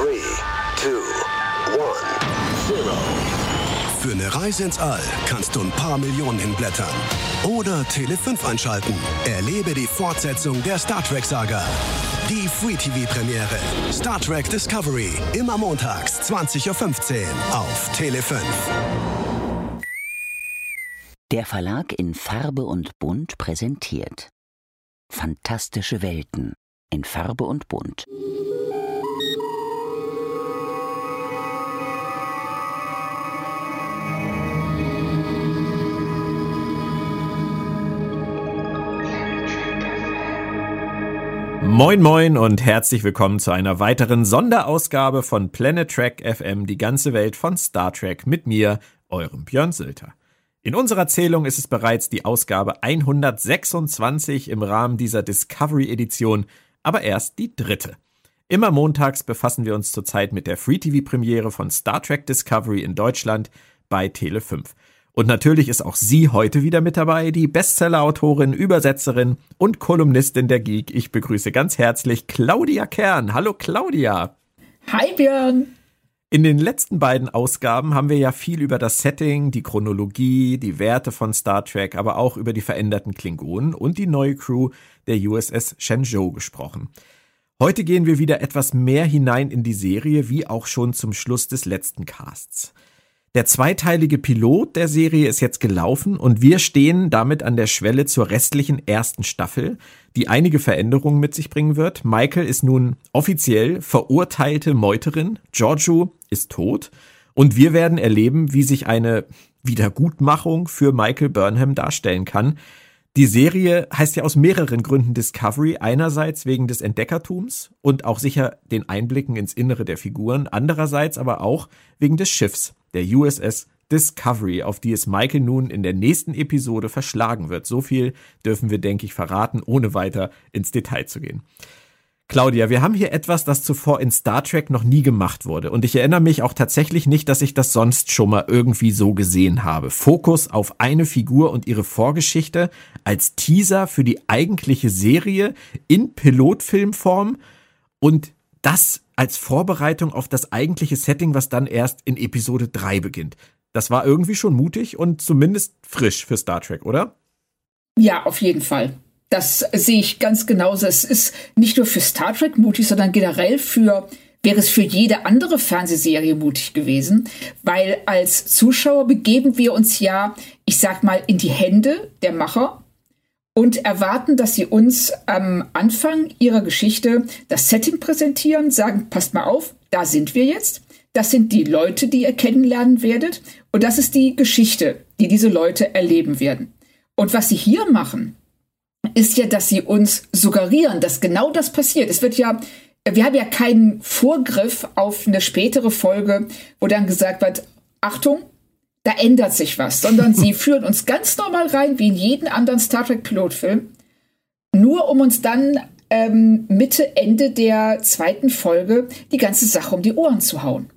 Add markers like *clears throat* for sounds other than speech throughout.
3, 2, 1, 0. Für eine Reise ins All kannst du ein paar Millionen hinblättern. Oder Tele 5 einschalten. Erlebe die Fortsetzung der Star Trek-Saga. Die Free TV-Premiere. Star Trek Discovery. Immer montags, 20.15 Uhr auf Tele 5. Der Verlag in Farbe und Bunt präsentiert Fantastische Welten in Farbe und Bunt. Moin moin und herzlich willkommen zu einer weiteren Sonderausgabe von Planet Trek FM, die ganze Welt von Star Trek mit mir, eurem Björn Sülter. In unserer Zählung ist es bereits die Ausgabe 126 im Rahmen dieser Discovery Edition, aber erst die dritte. Immer montags befassen wir uns zurzeit mit der Free TV Premiere von Star Trek Discovery in Deutschland bei Tele 5. Und natürlich ist auch sie heute wieder mit dabei, die Bestseller-Autorin, Übersetzerin und Kolumnistin der Geek. Ich begrüße ganz herzlich Claudia Kern. Hallo Claudia. Hi Björn. In den letzten beiden Ausgaben haben wir ja viel über das Setting, die Chronologie, die Werte von Star Trek, aber auch über die veränderten Klingonen und die neue Crew der USS Shenzhou gesprochen. Heute gehen wir wieder etwas mehr hinein in die Serie, wie auch schon zum Schluss des letzten Casts. Der zweiteilige Pilot der Serie ist jetzt gelaufen und wir stehen damit an der Schwelle zur restlichen ersten Staffel, die einige Veränderungen mit sich bringen wird. Michael ist nun offiziell verurteilte Meuterin, Giorgio ist tot und wir werden erleben, wie sich eine Wiedergutmachung für Michael Burnham darstellen kann. Die Serie heißt ja aus mehreren Gründen Discovery. Einerseits wegen des Entdeckertums und auch sicher den Einblicken ins Innere der Figuren. Andererseits aber auch wegen des Schiffs, der USS Discovery, auf die es Michael nun in der nächsten Episode verschlagen wird. So viel dürfen wir, denke ich, verraten, ohne weiter ins Detail zu gehen. Claudia, wir haben hier etwas, das zuvor in Star Trek noch nie gemacht wurde. Und ich erinnere mich auch tatsächlich nicht, dass ich das sonst schon mal irgendwie so gesehen habe. Fokus auf eine Figur und ihre Vorgeschichte als Teaser für die eigentliche Serie in Pilotfilmform und das als Vorbereitung auf das eigentliche Setting, was dann erst in Episode 3 beginnt. Das war irgendwie schon mutig und zumindest frisch für Star Trek, oder? Ja, auf jeden Fall. Das sehe ich ganz genauso. Es ist nicht nur für Star Trek mutig, sondern generell für wäre es für jede andere Fernsehserie mutig gewesen, weil als Zuschauer begeben wir uns ja, ich sag mal, in die Hände der Macher und erwarten, dass sie uns am Anfang ihrer Geschichte das Setting präsentieren, sagen, passt mal auf, da sind wir jetzt. Das sind die Leute, die ihr kennenlernen werdet. Und das ist die Geschichte, die diese Leute erleben werden. Und was sie hier machen, ist ja, dass sie uns suggerieren, dass genau das passiert. Es wird ja, wir haben ja keinen Vorgriff auf eine spätere Folge, wo dann gesagt wird, Achtung, da ändert sich was, sondern sie *laughs* führen uns ganz normal rein, wie in jeden anderen Star Trek Pilotfilm, nur um uns dann ähm, Mitte, Ende der zweiten Folge die ganze Sache um die Ohren zu hauen.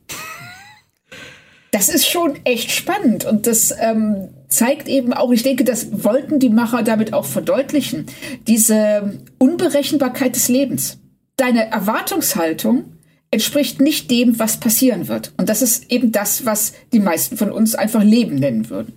Das ist schon echt spannend und das ähm, zeigt eben auch, ich denke, das wollten die Macher damit auch verdeutlichen, diese Unberechenbarkeit des Lebens. Deine Erwartungshaltung entspricht nicht dem, was passieren wird. Und das ist eben das, was die meisten von uns einfach Leben nennen würden.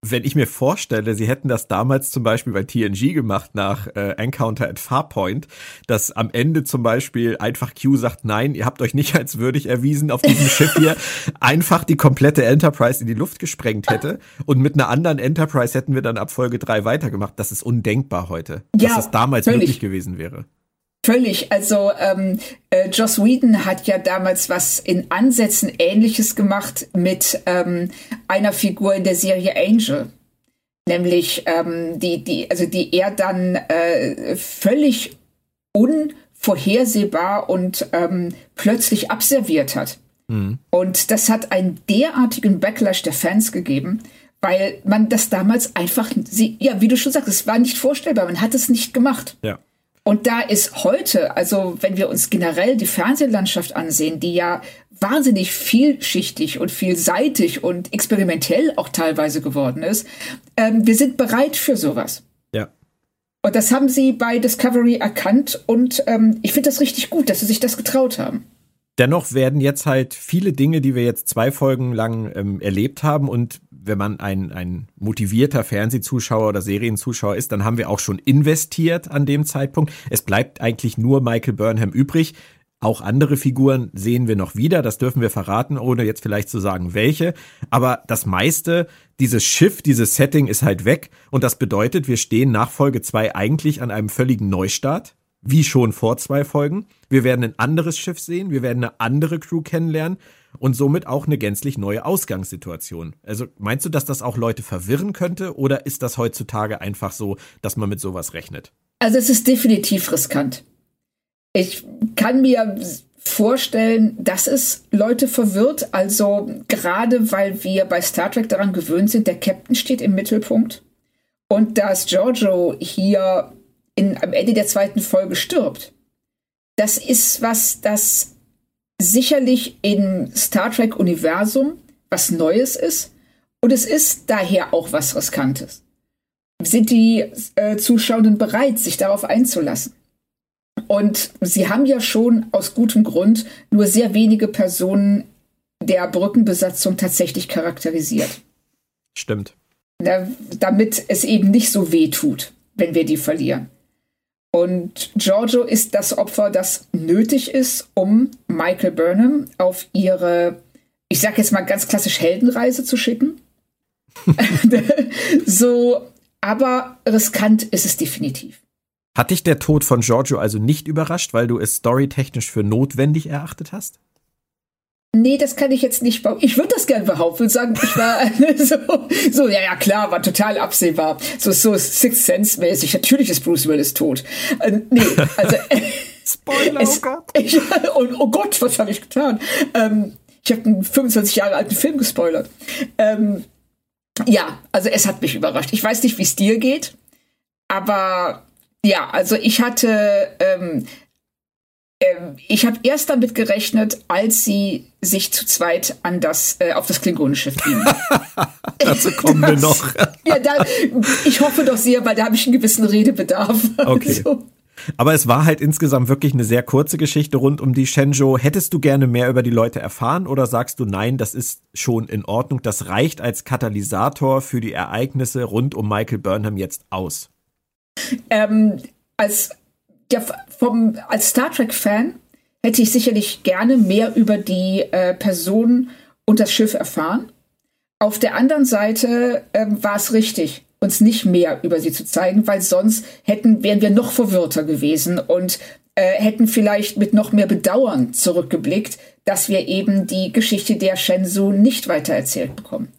Wenn ich mir vorstelle, sie hätten das damals zum Beispiel bei TNG gemacht nach äh, Encounter at Farpoint, dass am Ende zum Beispiel einfach Q sagt, nein, ihr habt euch nicht als würdig erwiesen, auf diesem Schiff hier *laughs* einfach die komplette Enterprise in die Luft gesprengt hätte und mit einer anderen Enterprise hätten wir dann ab Folge drei weitergemacht. Das ist undenkbar heute, ja, dass das damals völlig. möglich gewesen wäre. Völlig. Also ähm, äh, Joss Whedon hat ja damals was in Ansätzen Ähnliches gemacht mit ähm, einer Figur in der Serie Angel, nämlich ähm, die, die, also die er dann äh, völlig unvorhersehbar und ähm, plötzlich abserviert hat. Mhm. Und das hat einen derartigen Backlash der Fans gegeben, weil man das damals einfach, ja, wie du schon sagst, es war nicht vorstellbar, man hat es nicht gemacht. Ja. Und da ist heute, also wenn wir uns generell die Fernsehlandschaft ansehen, die ja wahnsinnig vielschichtig und vielseitig und experimentell auch teilweise geworden ist, ähm, wir sind bereit für sowas. Ja. Und das haben sie bei Discovery erkannt und ähm, ich finde das richtig gut, dass sie sich das getraut haben. Dennoch werden jetzt halt viele Dinge, die wir jetzt zwei Folgen lang ähm, erlebt haben und wenn man ein, ein motivierter Fernsehzuschauer oder Serienzuschauer ist, dann haben wir auch schon investiert an dem Zeitpunkt. Es bleibt eigentlich nur Michael Burnham übrig. Auch andere Figuren sehen wir noch wieder, das dürfen wir verraten, ohne jetzt vielleicht zu sagen, welche. Aber das meiste, dieses Schiff, dieses Setting ist halt weg. Und das bedeutet, wir stehen nach Folge zwei eigentlich an einem völligen Neustart wie schon vor zwei Folgen. Wir werden ein anderes Schiff sehen, wir werden eine andere Crew kennenlernen und somit auch eine gänzlich neue Ausgangssituation. Also meinst du, dass das auch Leute verwirren könnte oder ist das heutzutage einfach so, dass man mit sowas rechnet? Also es ist definitiv riskant. Ich kann mir vorstellen, dass es Leute verwirrt. Also gerade weil wir bei Star Trek daran gewöhnt sind, der Captain steht im Mittelpunkt und dass Giorgio hier in, am Ende der zweiten Folge stirbt. Das ist was, das sicherlich im Star Trek-Universum was Neues ist. Und es ist daher auch was Riskantes. Sind die äh, Zuschauenden bereit, sich darauf einzulassen? Und sie haben ja schon aus gutem Grund nur sehr wenige Personen der Brückenbesatzung tatsächlich charakterisiert. Stimmt. Na, damit es eben nicht so weh tut, wenn wir die verlieren. Und Giorgio ist das Opfer, das nötig ist, um Michael Burnham auf ihre, ich sag jetzt mal ganz klassisch Heldenreise zu schicken. *laughs* so, aber riskant ist es definitiv. Hat dich der Tod von Giorgio also nicht überrascht, weil du es storytechnisch für notwendig erachtet hast? Nee, das kann ich jetzt nicht behaupten. Ich würde das gerne behaupten und sagen, ich war *laughs* so, so, ja, ja, klar, war total absehbar. So, so Sixth Sense-mäßig. Natürlich ist Bruce Willis tot. Äh, nee, also. *laughs* *laughs* Spoiler, es, oh Gott. Ich, und, oh Gott, was habe ich getan? Ähm, ich habe einen 25 Jahre alten Film gespoilert. Ähm, ja, also es hat mich überrascht. Ich weiß nicht, wie es dir geht, aber ja, also ich hatte ähm, ich habe erst damit gerechnet, als sie sich zu zweit an das, äh, auf das Klingonenschiff gingen. *laughs* Dazu kommen das, wir noch. ja, da, ich hoffe doch sehr, weil da habe ich einen gewissen Redebedarf. Okay. Also. Aber es war halt insgesamt wirklich eine sehr kurze Geschichte rund um die Shenzhou. Hättest du gerne mehr über die Leute erfahren oder sagst du nein, das ist schon in Ordnung, das reicht als Katalysator für die Ereignisse rund um Michael Burnham jetzt aus? Ähm, als ja, vom, als Star Trek-Fan hätte ich sicherlich gerne mehr über die äh, Person und das Schiff erfahren. Auf der anderen Seite äh, war es richtig, uns nicht mehr über sie zu zeigen, weil sonst hätten, wären wir noch verwirrter gewesen und äh, hätten vielleicht mit noch mehr Bedauern zurückgeblickt, dass wir eben die Geschichte der Shenzhou nicht weitererzählt bekommen.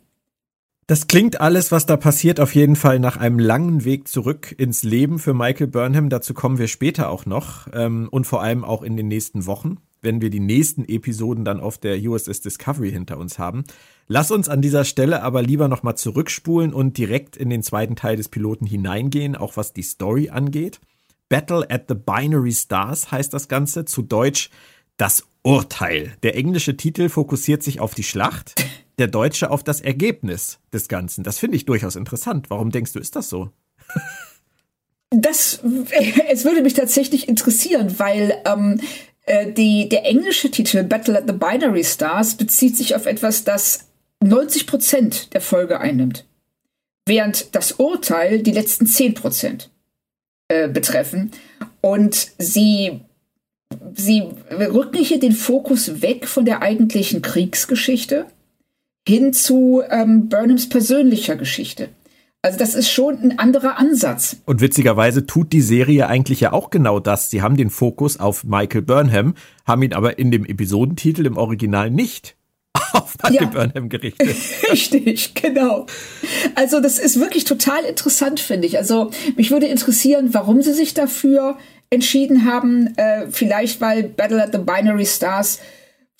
Das klingt alles, was da passiert, auf jeden Fall nach einem langen Weg zurück ins Leben für Michael Burnham. Dazu kommen wir später auch noch ähm, und vor allem auch in den nächsten Wochen, wenn wir die nächsten Episoden dann auf der USS Discovery hinter uns haben. Lass uns an dieser Stelle aber lieber nochmal zurückspulen und direkt in den zweiten Teil des Piloten hineingehen, auch was die Story angeht. Battle at the Binary Stars heißt das Ganze, zu Deutsch das Urteil. Der englische Titel fokussiert sich auf die Schlacht *laughs* der Deutsche auf das Ergebnis des Ganzen. Das finde ich durchaus interessant. Warum denkst du, ist das so? Das, *laughs* es würde mich tatsächlich interessieren, weil ähm, äh, die, der englische Titel Battle at the Binary Stars bezieht sich auf etwas, das 90 Prozent der Folge einnimmt, während das Urteil die letzten 10 Prozent äh, betreffen. Und sie, sie rücken hier den Fokus weg von der eigentlichen Kriegsgeschichte hin zu ähm, Burnhams persönlicher Geschichte. Also das ist schon ein anderer Ansatz. Und witzigerweise tut die Serie eigentlich ja auch genau das. Sie haben den Fokus auf Michael Burnham, haben ihn aber in dem Episodentitel im Original nicht *laughs* auf Michael ja. Burnham gerichtet. *laughs* Richtig, genau. Also das ist wirklich total interessant, finde ich. Also mich würde interessieren, warum sie sich dafür entschieden haben. Äh, vielleicht weil Battle at the Binary Stars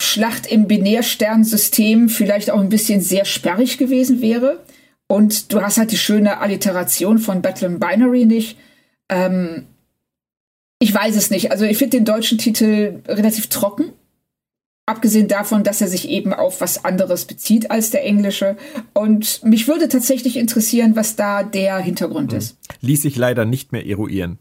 Schlacht im Binärsternsystem vielleicht auch ein bisschen sehr sperrig gewesen wäre. Und du hast halt die schöne Alliteration von Battle and Binary nicht. Ähm, ich weiß es nicht. Also ich finde den deutschen Titel relativ trocken. Abgesehen davon, dass er sich eben auf was anderes bezieht als der englische. Und mich würde tatsächlich interessieren, was da der Hintergrund hm. ist. Ließ sich leider nicht mehr eruieren.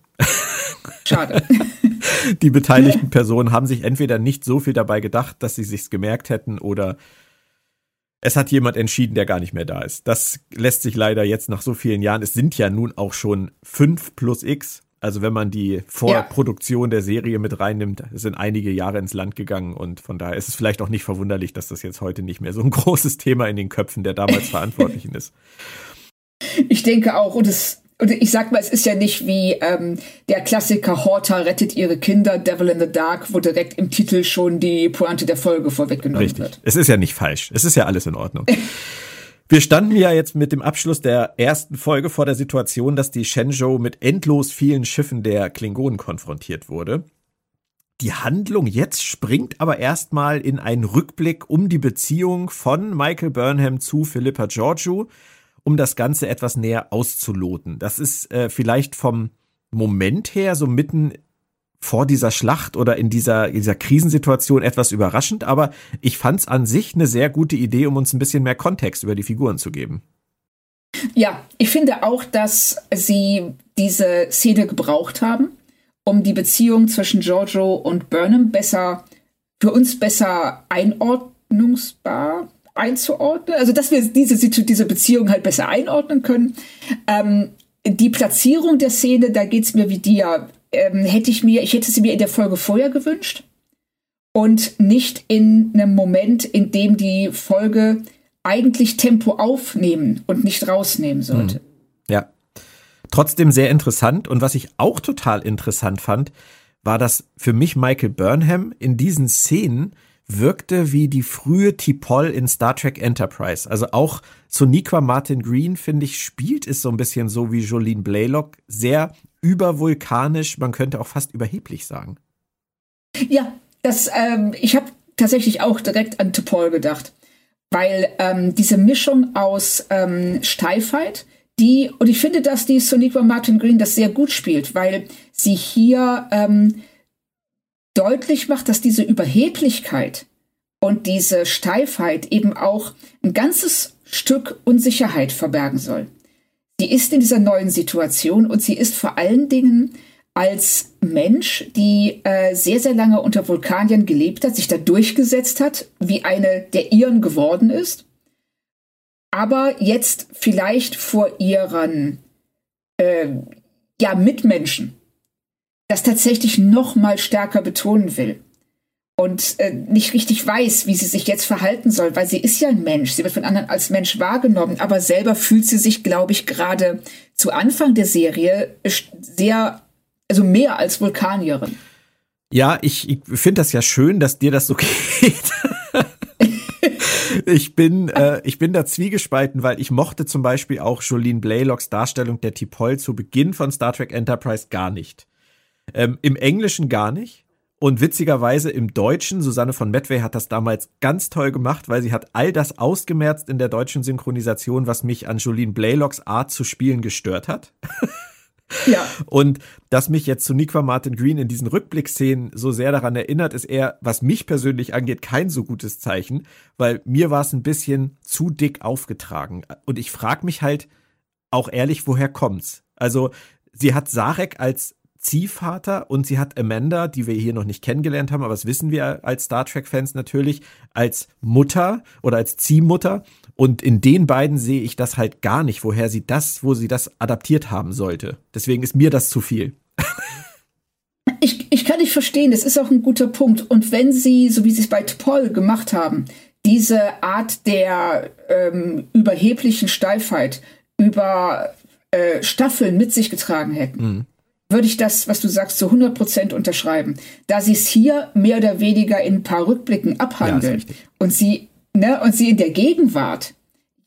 Schade. *laughs* *laughs* die beteiligten Personen haben sich entweder nicht so viel dabei gedacht, dass sie sich's gemerkt hätten oder es hat jemand entschieden, der gar nicht mehr da ist. Das lässt sich leider jetzt nach so vielen Jahren, es sind ja nun auch schon fünf plus X, also wenn man die Vorproduktion ja. der Serie mit reinnimmt, sind einige Jahre ins Land gegangen und von daher ist es vielleicht auch nicht verwunderlich, dass das jetzt heute nicht mehr so ein *laughs* großes Thema in den Köpfen der damals Verantwortlichen ist. Ich denke auch und es und ich sag mal, es ist ja nicht wie ähm, der Klassiker Horta rettet ihre Kinder, Devil in the Dark, wo direkt im Titel schon die Pointe der Folge vorweggenommen Richtig. wird. Es ist ja nicht falsch. Es ist ja alles in Ordnung. *laughs* Wir standen ja jetzt mit dem Abschluss der ersten Folge vor der Situation, dass die Shenzhou mit endlos vielen Schiffen der Klingonen konfrontiert wurde. Die Handlung jetzt springt aber erstmal in einen Rückblick um die Beziehung von Michael Burnham zu Philippa Georgiou, um das Ganze etwas näher auszuloten. Das ist äh, vielleicht vom Moment her so mitten vor dieser Schlacht oder in dieser, dieser Krisensituation etwas überraschend, aber ich fand es an sich eine sehr gute Idee, um uns ein bisschen mehr Kontext über die Figuren zu geben. Ja, ich finde auch, dass sie diese Szene gebraucht haben, um die Beziehung zwischen Giorgio und Burnham besser, für uns besser einordnungsbar einzuordnen. Also, dass wir diese, diese Beziehung halt besser einordnen können. Ähm, die Platzierung der Szene, da geht es mir wie dir ähm, hätte ich mir, ich hätte sie mir in der Folge vorher gewünscht und nicht in einem Moment, in dem die Folge eigentlich Tempo aufnehmen und nicht rausnehmen sollte. Hm. Ja. Trotzdem sehr interessant und was ich auch total interessant fand, war, dass für mich Michael Burnham in diesen Szenen wirkte wie die frühe T'Pol in Star Trek Enterprise. Also auch Soniqua Martin Green, finde ich, spielt es so ein bisschen so wie Jolene Blaylock. Sehr übervulkanisch, man könnte auch fast überheblich sagen. Ja, das, ähm, ich habe tatsächlich auch direkt an T'Pol gedacht. Weil ähm, diese Mischung aus ähm, Steifheit, die, und ich finde, dass die Soniqua Martin Green das sehr gut spielt, weil sie hier ähm, deutlich macht, dass diese Überheblichkeit und diese Steifheit eben auch ein ganzes Stück Unsicherheit verbergen soll. Sie ist in dieser neuen Situation und sie ist vor allen Dingen als Mensch, die äh, sehr, sehr lange unter Vulkaniern gelebt hat, sich da durchgesetzt hat, wie eine der ihren geworden ist, aber jetzt vielleicht vor ihren äh, ja, Mitmenschen das tatsächlich noch mal stärker betonen will und äh, nicht richtig weiß, wie sie sich jetzt verhalten soll, weil sie ist ja ein Mensch, sie wird von anderen als Mensch wahrgenommen, aber selber fühlt sie sich, glaube ich, gerade zu Anfang der Serie sehr, also mehr als Vulkanierin. Ja, ich, ich finde das ja schön, dass dir das so *laughs* geht. ich bin, äh, ich bin da zwiegespalten, weil ich mochte zum Beispiel auch Jolene Blaylocks Darstellung der T'Pol zu Beginn von Star Trek Enterprise gar nicht. Ähm, Im Englischen gar nicht. Und witzigerweise im Deutschen, Susanne von Medway hat das damals ganz toll gemacht, weil sie hat all das ausgemerzt in der deutschen Synchronisation, was mich an Jolene Blaylocks Art zu spielen gestört hat. Ja. *laughs* Und dass mich jetzt zu Niqua Martin Green in diesen Rückblickszenen so sehr daran erinnert, ist eher, was mich persönlich angeht, kein so gutes Zeichen, weil mir war es ein bisschen zu dick aufgetragen. Und ich frage mich halt auch ehrlich, woher kommt's? Also, sie hat Sarek als Ziehvater und sie hat Amanda, die wir hier noch nicht kennengelernt haben, aber das wissen wir als Star Trek-Fans natürlich, als Mutter oder als Ziehmutter. Und in den beiden sehe ich das halt gar nicht, woher sie das, wo sie das adaptiert haben sollte. Deswegen ist mir das zu viel. Ich, ich kann nicht verstehen, das ist auch ein guter Punkt. Und wenn sie, so wie sie es bei T'Pol gemacht haben, diese Art der ähm, überheblichen Steifheit über äh, Staffeln mit sich getragen hätten, mhm würde ich das, was du sagst, zu 100 Prozent unterschreiben. Da sie es hier mehr oder weniger in ein paar Rückblicken abhandelt ja, und sie, ne, und sie in der Gegenwart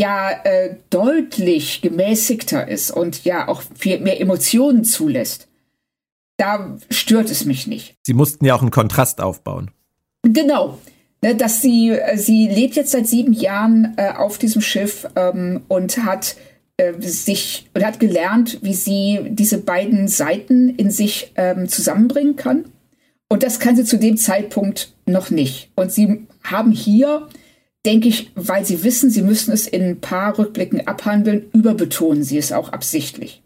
ja äh, deutlich gemäßigter ist und ja auch viel mehr Emotionen zulässt, da stört es mich nicht. Sie mussten ja auch einen Kontrast aufbauen. Genau. Ne, dass sie, äh, sie lebt jetzt seit sieben Jahren äh, auf diesem Schiff ähm, und hat äh, sich und hat gelernt, wie sie diese beiden Seiten in sich ähm, zusammenbringen kann. Und das kann sie zu dem Zeitpunkt noch nicht. Und sie haben hier, denke ich, weil sie wissen, sie müssen es in ein paar Rückblicken abhandeln, überbetonen sie es auch absichtlich.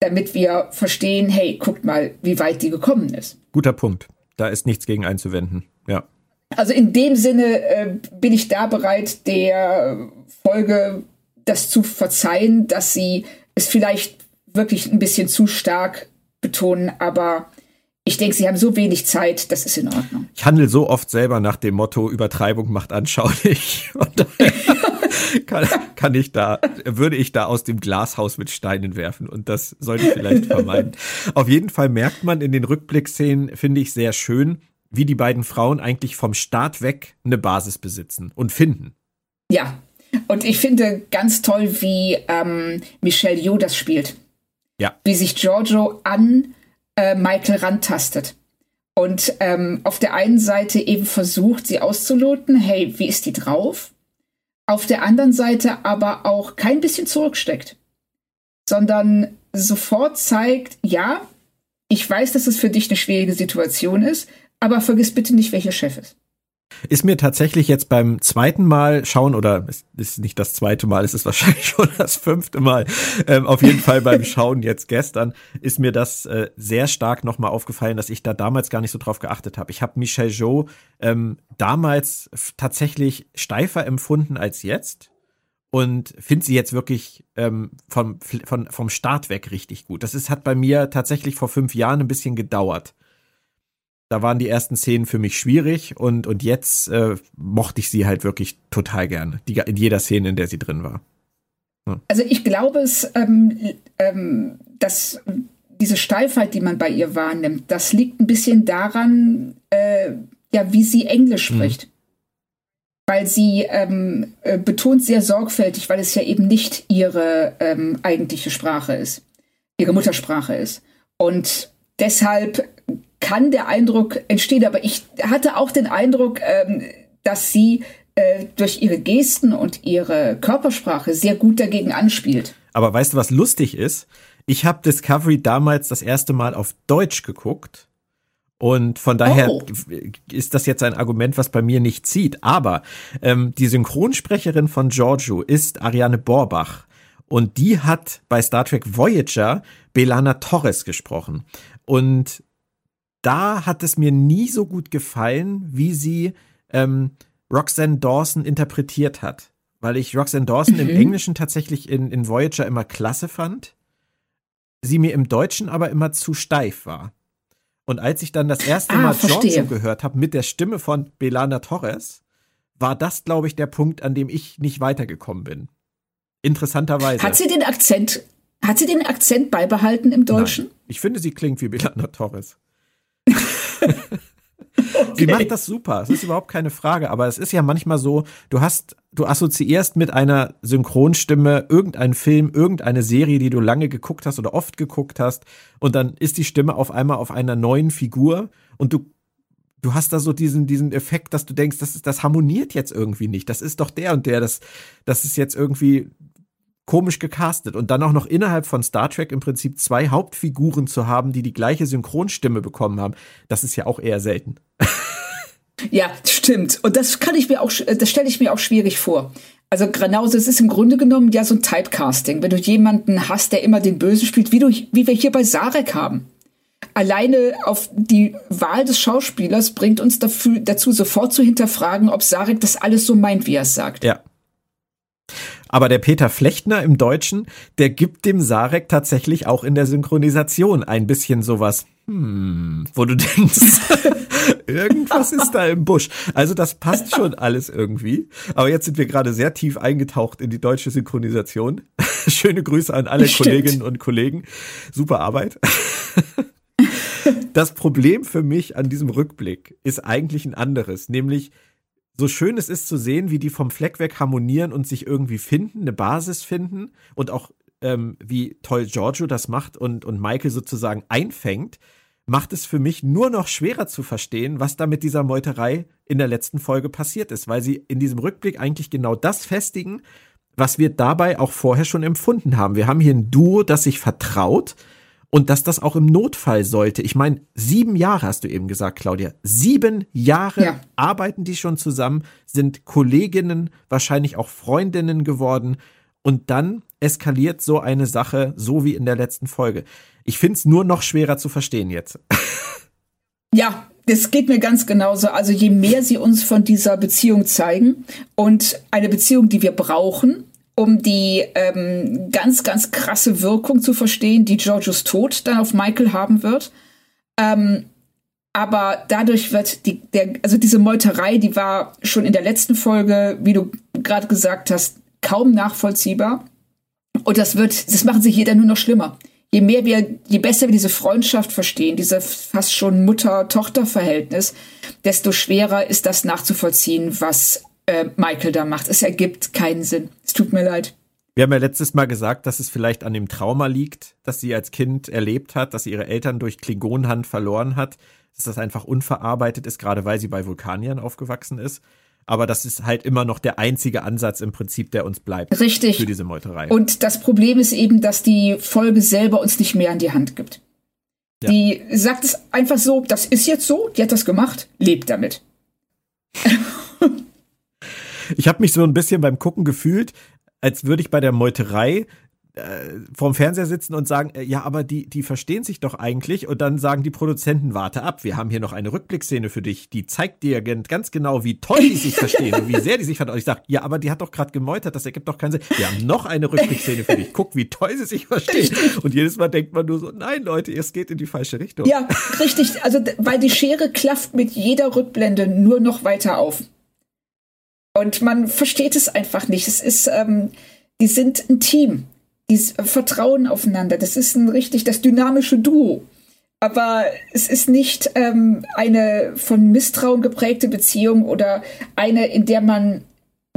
damit wir verstehen, hey, guckt mal, wie weit die gekommen ist. Guter Punkt. Da ist nichts gegen einzuwenden. Ja. Also in dem Sinne äh, bin ich da bereit, der Folge das zu verzeihen, dass sie es vielleicht wirklich ein bisschen zu stark betonen, aber ich denke, sie haben so wenig Zeit, das ist in Ordnung. Ich handle so oft selber nach dem Motto, Übertreibung macht anschaulich. *laughs* Und kann, kann ich da, würde ich da aus dem Glashaus mit Steinen werfen. Und das sollte ich vielleicht vermeiden. Auf jeden Fall merkt man in den Rückblickszenen, finde ich sehr schön, wie die beiden Frauen eigentlich vom Start weg eine Basis besitzen und finden. Ja, und ich finde ganz toll, wie ähm, Michelle Yeoh das spielt. Ja. Wie sich Giorgio an äh, Michael rantastet. Und ähm, auf der einen Seite eben versucht, sie auszuloten, hey, wie ist die drauf? Auf der anderen Seite aber auch kein bisschen zurücksteckt, sondern sofort zeigt, ja, ich weiß, dass es für dich eine schwierige Situation ist, aber vergiss bitte nicht, welcher Chef ist. Ist mir tatsächlich jetzt beim zweiten Mal schauen, oder es ist nicht das zweite Mal, es ist wahrscheinlich *laughs* schon das fünfte Mal, ähm, auf jeden Fall beim Schauen jetzt gestern, ist mir das äh, sehr stark nochmal aufgefallen, dass ich da damals gar nicht so drauf geachtet habe. Ich habe Michelle Jo ähm, damals tatsächlich steifer empfunden als jetzt und finde sie jetzt wirklich ähm, vom, von, vom Start weg richtig gut. Das ist, hat bei mir tatsächlich vor fünf Jahren ein bisschen gedauert da waren die ersten Szenen für mich schwierig und, und jetzt äh, mochte ich sie halt wirklich total gerne. Die, in jeder Szene, in der sie drin war. Ja. Also ich glaube es, ähm, ähm, dass diese Steifheit, die man bei ihr wahrnimmt, das liegt ein bisschen daran, äh, ja, wie sie Englisch mhm. spricht. Mhm. Weil sie ähm, äh, betont sehr sorgfältig, weil es ja eben nicht ihre ähm, eigentliche Sprache ist, ihre Muttersprache ist. Und deshalb kann der Eindruck entstehen, aber ich hatte auch den Eindruck, ähm, dass sie äh, durch ihre Gesten und ihre Körpersprache sehr gut dagegen anspielt. Aber weißt du, was lustig ist? Ich habe Discovery damals das erste Mal auf Deutsch geguckt. Und von daher oh. ist das jetzt ein Argument, was bei mir nicht zieht. Aber ähm, die Synchronsprecherin von Giorgio ist Ariane Borbach. Und die hat bei Star Trek Voyager Belana Torres gesprochen. Und da hat es mir nie so gut gefallen, wie sie ähm, Roxanne Dawson interpretiert hat. Weil ich Roxanne Dawson mhm. im Englischen tatsächlich in, in Voyager immer klasse fand, sie mir im Deutschen aber immer zu steif war. Und als ich dann das erste ah, Mal Giorgio gehört habe mit der Stimme von Belana Torres, war das, glaube ich, der Punkt, an dem ich nicht weitergekommen bin. Interessanterweise. Hat sie den Akzent, hat sie den Akzent beibehalten im Deutschen? Nein. Ich finde, sie klingt wie Belana Torres. Okay. Sie macht das super. Es ist überhaupt keine Frage. Aber es ist ja manchmal so, du hast, du assoziierst mit einer Synchronstimme irgendeinen Film, irgendeine Serie, die du lange geguckt hast oder oft geguckt hast. Und dann ist die Stimme auf einmal auf einer neuen Figur und du du hast da so diesen, diesen Effekt, dass du denkst, das, ist, das harmoniert jetzt irgendwie nicht. Das ist doch der und der, das, das ist jetzt irgendwie, komisch gecastet und dann auch noch innerhalb von Star Trek im Prinzip zwei Hauptfiguren zu haben, die die gleiche Synchronstimme bekommen haben, das ist ja auch eher selten. Ja, stimmt. Und das kann ich mir auch, das stelle ich mir auch schwierig vor. Also genauso, es ist im Grunde genommen ja so ein Typecasting. Wenn du jemanden hast, der immer den Bösen spielt, wie, du, wie wir hier bei Sarek haben. Alleine auf die Wahl des Schauspielers bringt uns dafür, dazu sofort zu hinterfragen, ob Sarek das alles so meint, wie er es sagt. Ja. Aber der Peter Flechtner im Deutschen, der gibt dem Sarek tatsächlich auch in der Synchronisation ein bisschen sowas, hm, wo du denkst, *laughs* irgendwas ist da im Busch. Also das passt schon alles irgendwie. Aber jetzt sind wir gerade sehr tief eingetaucht in die deutsche Synchronisation. *laughs* Schöne Grüße an alle Stimmt. Kolleginnen und Kollegen. Super Arbeit. *laughs* Das Problem für mich an diesem Rückblick ist eigentlich ein anderes, nämlich so schön es ist zu sehen, wie die vom Fleck weg harmonieren und sich irgendwie finden, eine Basis finden und auch ähm, wie toll Giorgio das macht und, und Michael sozusagen einfängt, macht es für mich nur noch schwerer zu verstehen, was da mit dieser Meuterei in der letzten Folge passiert ist, weil sie in diesem Rückblick eigentlich genau das festigen, was wir dabei auch vorher schon empfunden haben. Wir haben hier ein Duo, das sich vertraut, und dass das auch im Notfall sollte. Ich meine, sieben Jahre hast du eben gesagt, Claudia. Sieben Jahre ja. arbeiten die schon zusammen, sind Kolleginnen, wahrscheinlich auch Freundinnen geworden. Und dann eskaliert so eine Sache so wie in der letzten Folge? Ich finde es nur noch schwerer zu verstehen jetzt. *laughs* Ja, das geht mir ganz genauso. Also je mehr sie uns von dieser Beziehung zeigen und eine Beziehung, die wir brauchen, um die ähm, ganz, ganz krasse Wirkung zu verstehen, die Georgios Tod dann auf Michael haben wird. Ähm, aber dadurch wird die, der, also diese Meuterei, die war schon in der letzten Folge, wie du gerade gesagt hast, kaum nachvollziehbar. Und das wird, das machen sie hier dann nur noch schlimmer. Je mehr wir, je besser wir diese Freundschaft verstehen, diese fast schon Mutter-Tochter-Verhältnis, desto schwerer ist das nachzuvollziehen, was äh, Michael da macht. Es ergibt keinen Sinn. Tut mir leid. Wir haben ja letztes Mal gesagt, dass es vielleicht an dem Trauma liegt, das sie als Kind erlebt hat, dass sie ihre Eltern durch Klingonenhand verloren hat, dass das einfach unverarbeitet ist, gerade weil sie bei Vulkaniern aufgewachsen ist. Aber das ist halt immer noch der einzige Ansatz im Prinzip, der uns bleibt. Richtig. Für diese Meuterei. Und das Problem ist eben, dass die Folge selber uns nicht mehr an die Hand gibt. Ja. Die sagt es einfach so, das ist jetzt so, die hat das gemacht, lebt damit. *laughs* ich habe mich so ein bisschen beim Gucken gefühlt, als würde ich bei der Meuterei äh, vorm Fernseher sitzen und sagen, äh, ja, aber die, die verstehen sich doch eigentlich. Und dann sagen die Produzenten, warte ab, wir haben hier noch eine Rückblickszene für dich. Die zeigt dir ganz genau, wie toll die sich verstehen und wie sehr die sich verstehen. Und ich sage, ja, aber die hat doch gerade gemeutert, das ergibt doch keinen Sinn. Wir haben noch eine Rückblickszene für dich. Guck, wie toll sie sich verstehen. Und jedes Mal denkt man nur so, nein, Leute, es geht in die falsche Richtung. Ja, richtig. Also, weil die Schere klafft mit jeder Rückblende nur noch weiter auf. Und man versteht es einfach nicht. Es ist, ähm, die sind ein Team die vertrauen aufeinander. Das ist ein richtig das dynamische Duo. Aber es ist nicht ähm, eine von Misstrauen geprägte Beziehung oder eine, in der man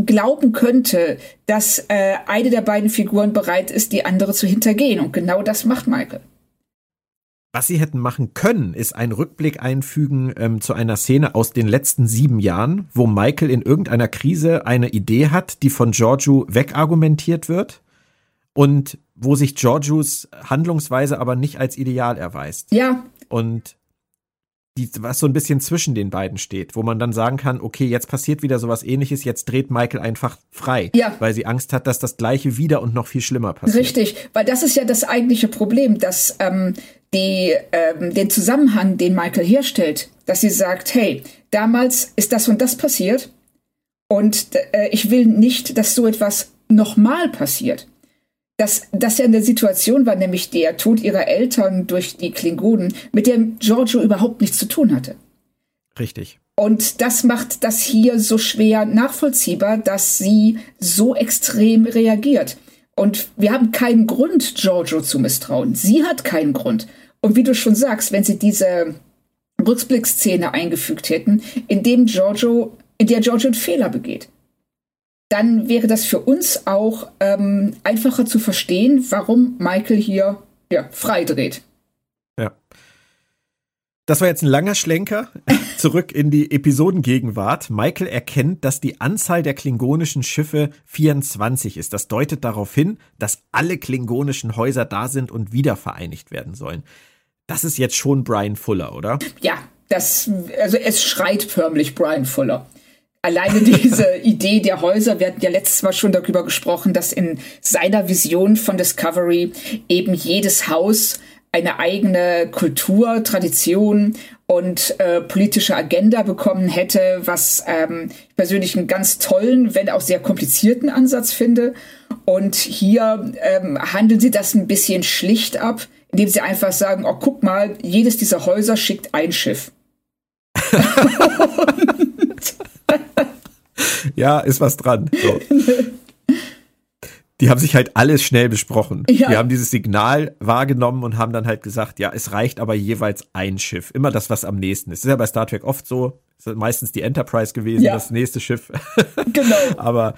glauben könnte, dass äh, eine der beiden Figuren bereit ist, die andere zu hintergehen. Und genau das macht Michael. Was sie hätten machen können, ist einen Rückblick einfügen ähm, zu einer Szene aus den letzten sieben Jahren, wo Michael in irgendeiner Krise eine Idee hat, die von Giorgio wegargumentiert wird und wo sich Georgius Handlungsweise aber nicht als ideal erweist. Ja. Und die, was so ein bisschen zwischen den beiden steht, wo man dann sagen kann, okay, jetzt passiert wieder sowas ähnliches, jetzt dreht Michael einfach frei, ja. weil sie Angst hat, dass das gleiche wieder und noch viel schlimmer passiert. Richtig, weil das ist ja das eigentliche Problem, dass ähm, die, ähm, den Zusammenhang, den Michael herstellt, dass sie sagt, hey, damals ist das und das passiert und äh, ich will nicht, dass so etwas nochmal passiert dass das ja eine Situation war, nämlich der Tod ihrer Eltern durch die Klingonen, mit dem Giorgio überhaupt nichts zu tun hatte. Richtig. Und das macht das hier so schwer nachvollziehbar, dass sie so extrem reagiert. Und wir haben keinen Grund, Giorgio zu misstrauen. Sie hat keinen Grund. Und wie du schon sagst, wenn sie diese Rückblickszene eingefügt hätten, in dem Giorgio, in der Giorgio einen Fehler begeht, dann wäre das für uns auch ähm, einfacher zu verstehen, warum Michael hier ja, freidreht. Ja. Das war jetzt ein langer Schlenker *laughs* zurück in die Episodengegenwart. Michael erkennt, dass die Anzahl der klingonischen Schiffe 24 ist. Das deutet darauf hin, dass alle klingonischen Häuser da sind und wieder vereinigt werden sollen. Das ist jetzt schon Brian Fuller, oder? Ja, das, also es schreit förmlich Brian Fuller alleine diese *laughs* Idee der Häuser, wir hatten ja letztes Mal schon darüber gesprochen, dass in seiner Vision von Discovery eben jedes Haus eine eigene Kultur, Tradition und äh, politische Agenda bekommen hätte, was ähm, ich persönlich einen ganz tollen, wenn auch sehr komplizierten Ansatz finde. Und hier ähm, handeln sie das ein bisschen schlicht ab, indem sie einfach sagen, oh, guck mal, jedes dieser Häuser schickt ein Schiff. *laughs* ja, ist was dran. So. Die haben sich halt alles schnell besprochen. Ja. Die haben dieses Signal wahrgenommen und haben dann halt gesagt, ja, es reicht aber jeweils ein Schiff. Immer das, was am nächsten ist. Das ist ja bei Star Trek oft so. Es ist meistens die Enterprise gewesen, ja. das nächste Schiff. *laughs* Genau. aber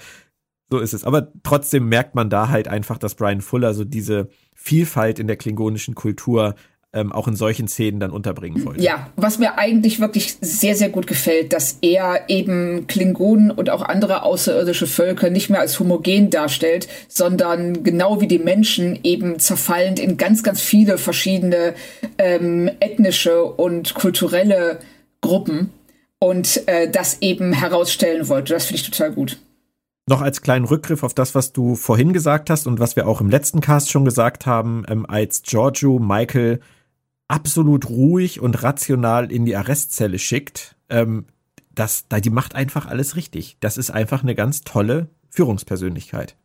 so ist es. Aber trotzdem merkt man da halt einfach, dass Brian Fuller so diese Vielfalt in der klingonischen Kultur ähm, auch in solchen Szenen dann unterbringen wollte. Ja, was mir eigentlich wirklich sehr, sehr gut gefällt, dass er eben Klingonen und auch andere außerirdische Völker nicht mehr als homogen darstellt, sondern genau wie die Menschen eben zerfallend in ganz, ganz viele verschiedene ähm, ethnische und kulturelle Gruppen und äh, das eben herausstellen wollte. Das finde ich total gut. Noch als kleinen Rückgriff auf das, was du vorhin gesagt hast und was wir auch im letzten Cast schon gesagt haben, ähm, als Giorgio Michael absolut ruhig und rational in die Arrestzelle schickt, ähm, das, die macht einfach alles richtig. Das ist einfach eine ganz tolle Führungspersönlichkeit.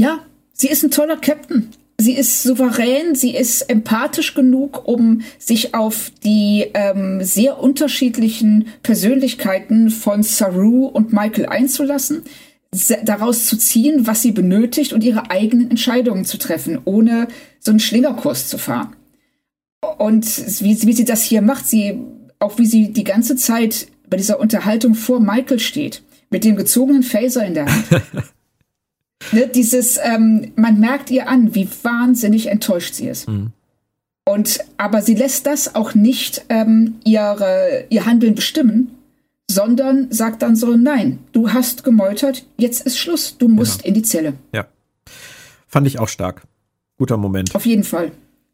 Ja, sie ist ein toller Captain. Sie ist souverän, sie ist empathisch genug, um sich auf die ähm, sehr unterschiedlichen Persönlichkeiten von Saru und Michael einzulassen, daraus zu ziehen, was sie benötigt und ihre eigenen Entscheidungen zu treffen, ohne so einen Schlingerkurs zu fahren. Und wie, wie sie das hier macht, sie, auch wie sie die ganze Zeit bei dieser Unterhaltung vor Michael steht, mit dem gezogenen Phaser in der Hand. *laughs* ne, dieses, ähm, man merkt ihr an, wie wahnsinnig enttäuscht sie ist. Mhm. Und, aber sie lässt das auch nicht ähm, ihre, ihr Handeln bestimmen, sondern sagt dann so, nein, du hast gemeutert, jetzt ist Schluss, du musst genau. in die Zelle. Ja. Fand ich auch stark. Guter Moment. Auf jeden Fall.